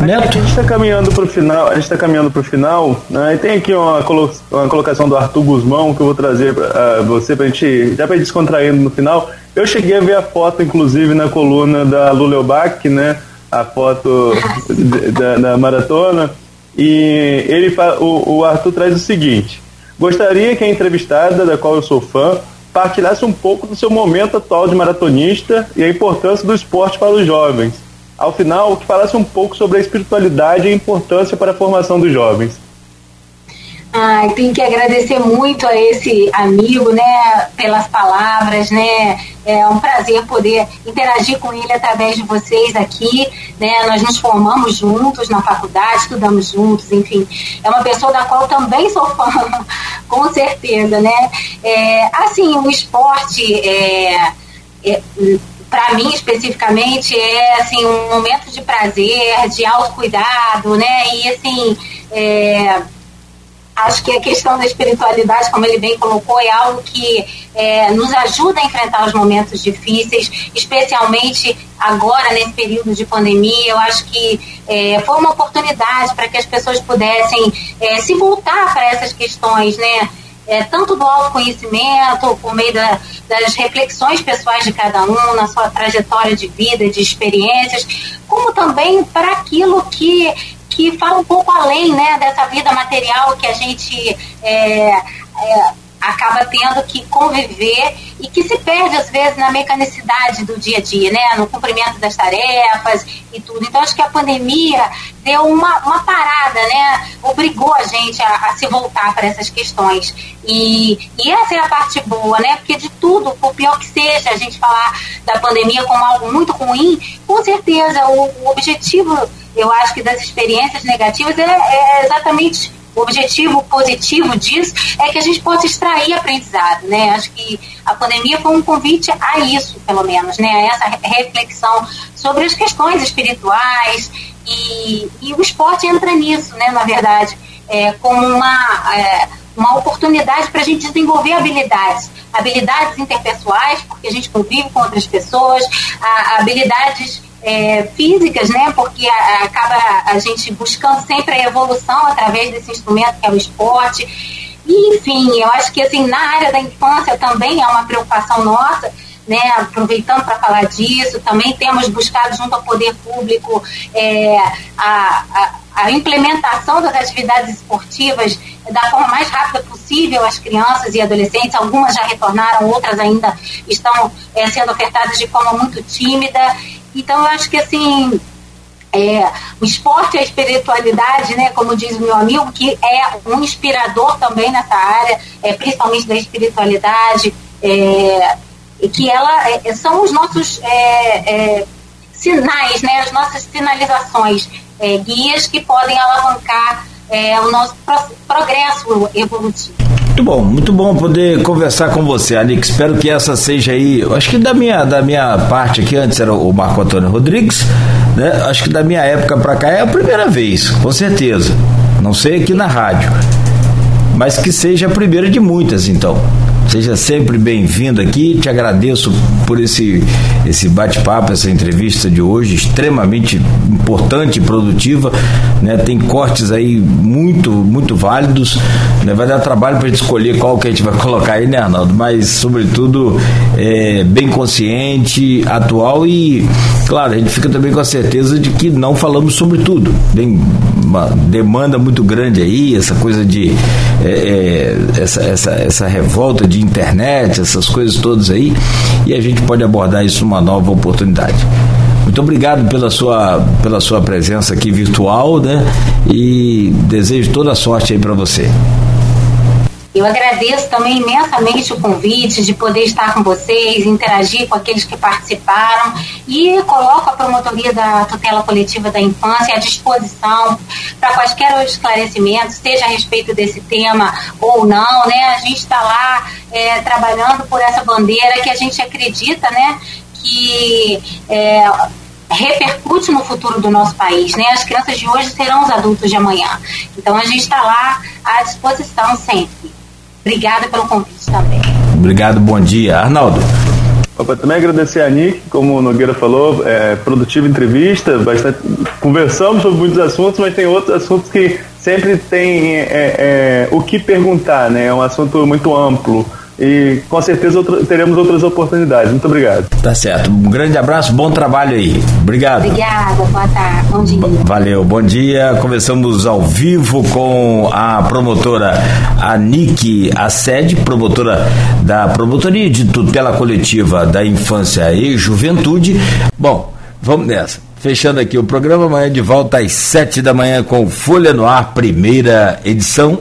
D: Neto. A gente está caminhando para o final, a gente está caminhando para o final, né? E tem aqui uma, colo uma colocação do Arthur Guzmão que eu vou trazer para uh, você para gente, já para descontraindo no final. Eu cheguei a ver a foto, inclusive, na coluna da Luleubac, né? A foto da, da, maratona. E ele, o, o Arthur traz o seguinte: gostaria que a entrevistada, da qual eu sou fã, partilhasse um pouco do seu momento atual de maratonista e a importância do esporte para os jovens ao final, que falasse um pouco sobre a espiritualidade e a importância para a formação dos jovens.
C: Ah, tenho que agradecer muito a esse amigo, né, pelas palavras, né, é um prazer poder interagir com ele através de vocês aqui, né, nós nos formamos juntos na faculdade, estudamos juntos, enfim, é uma pessoa da qual também sou fã, [LAUGHS] com certeza, né, é, assim, o esporte, é, é para mim especificamente é assim um momento de prazer, de autocuidado, né? E assim, é, acho que a questão da espiritualidade, como ele bem colocou, é algo que é, nos ajuda a enfrentar os momentos difíceis, especialmente agora nesse período de pandemia. Eu acho que é, foi uma oportunidade para que as pessoas pudessem é, se voltar para essas questões, né? É, tanto do autoconhecimento, por meio da, das reflexões pessoais de cada um, na sua trajetória de vida, de experiências, como também para aquilo que, que fala um pouco além né, dessa vida material que a gente é, é, acaba tendo que conviver e que se perde às vezes na mecanicidade do dia a dia, né, no cumprimento das tarefas e tudo. Então acho que a pandemia deu uma, uma parada, né, obrigou a gente a, a se voltar para essas questões. E, e essa é a parte boa, né, porque de tudo, por pior que seja a gente falar da pandemia como algo muito ruim, com certeza o, o objetivo, eu acho que das experiências negativas é, é exatamente o objetivo positivo disso é que a gente possa extrair aprendizado, né? Acho que a pandemia foi um convite a isso, pelo menos, né? A essa reflexão sobre as questões espirituais e, e o esporte entra nisso, né? Na verdade, é, como uma é, uma oportunidade para a gente desenvolver habilidades, habilidades interpessoais, porque a gente convive com outras pessoas, habilidades é, físicas, né? Porque a, acaba a gente buscando sempre a evolução através desse instrumento que é o esporte. E, enfim, eu acho que assim, na área da infância também é uma preocupação nossa, né? Aproveitando para falar disso, também temos buscado junto ao poder público é, a, a, a implementação das atividades esportivas da forma mais rápida possível às crianças e adolescentes. Algumas já retornaram, outras ainda estão é, sendo ofertadas de forma muito tímida. Então, eu acho que assim, é, o esporte e a espiritualidade, né, como diz o meu amigo, que é um inspirador também nessa área, é, principalmente da espiritualidade, é, que ela é, são os nossos é, é, sinais, né, as nossas sinalizações, é, guias que podem alavancar o nosso progresso evolutivo.
B: Muito bom, muito bom poder conversar com você, Alex. Espero que essa seja aí. Acho que da minha, da minha parte aqui, antes era o Marco Antônio Rodrigues, né? Acho que da minha época para cá é a primeira vez, com certeza. Não sei aqui na rádio. Mas que seja a primeira de muitas, então. Seja sempre bem-vindo aqui. Te agradeço por esse, esse bate-papo, essa entrevista de hoje, extremamente importante e produtiva. Né? Tem cortes aí muito, muito válidos. Né? Vai dar trabalho para a gente escolher qual que a gente vai [LAUGHS] colocar aí, né, Arnaldo? Mas, sobretudo, é, bem consciente, atual e, claro, a gente fica também com a certeza de que não falamos sobre tudo. Tem uma demanda muito grande aí, essa coisa de. É, é, essa, essa, essa revolta de internet, essas coisas todas aí, e a gente pode abordar isso numa nova oportunidade. Muito obrigado pela sua, pela sua presença aqui virtual, né? E desejo toda a sorte aí para você.
C: Eu agradeço também imensamente o convite de poder estar com vocês, interagir com aqueles que participaram e coloco a promotoria da tutela coletiva da infância à disposição para quaisquer esclarecimentos, seja a respeito desse tema ou não, né? A gente está lá é, trabalhando por essa bandeira que a gente acredita, né? Que é, repercute no futuro do nosso país, né? As crianças de hoje serão os adultos de amanhã. Então a gente está lá à disposição sempre. Obrigada pelo convite também.
B: Obrigado, bom dia. Arnaldo.
D: Opa, também agradecer a Nick, como o Nogueira falou, é, produtiva entrevista, bastante, conversamos sobre muitos assuntos, mas tem outros assuntos que sempre tem é, é, o que perguntar, né? É um assunto muito amplo e com certeza outra, teremos outras oportunidades. Muito obrigado.
B: Tá certo. Um grande abraço, bom trabalho aí. Obrigado.
C: Obrigada, boa tarde, bom dia.
B: Valeu, bom dia. Conversamos ao vivo com a promotora Anike Assede, promotora da Promotoria de Tutela Coletiva da Infância e Juventude. Bom, vamos nessa. Fechando aqui o programa, amanhã de volta às sete da manhã com Folha no Ar, primeira edição.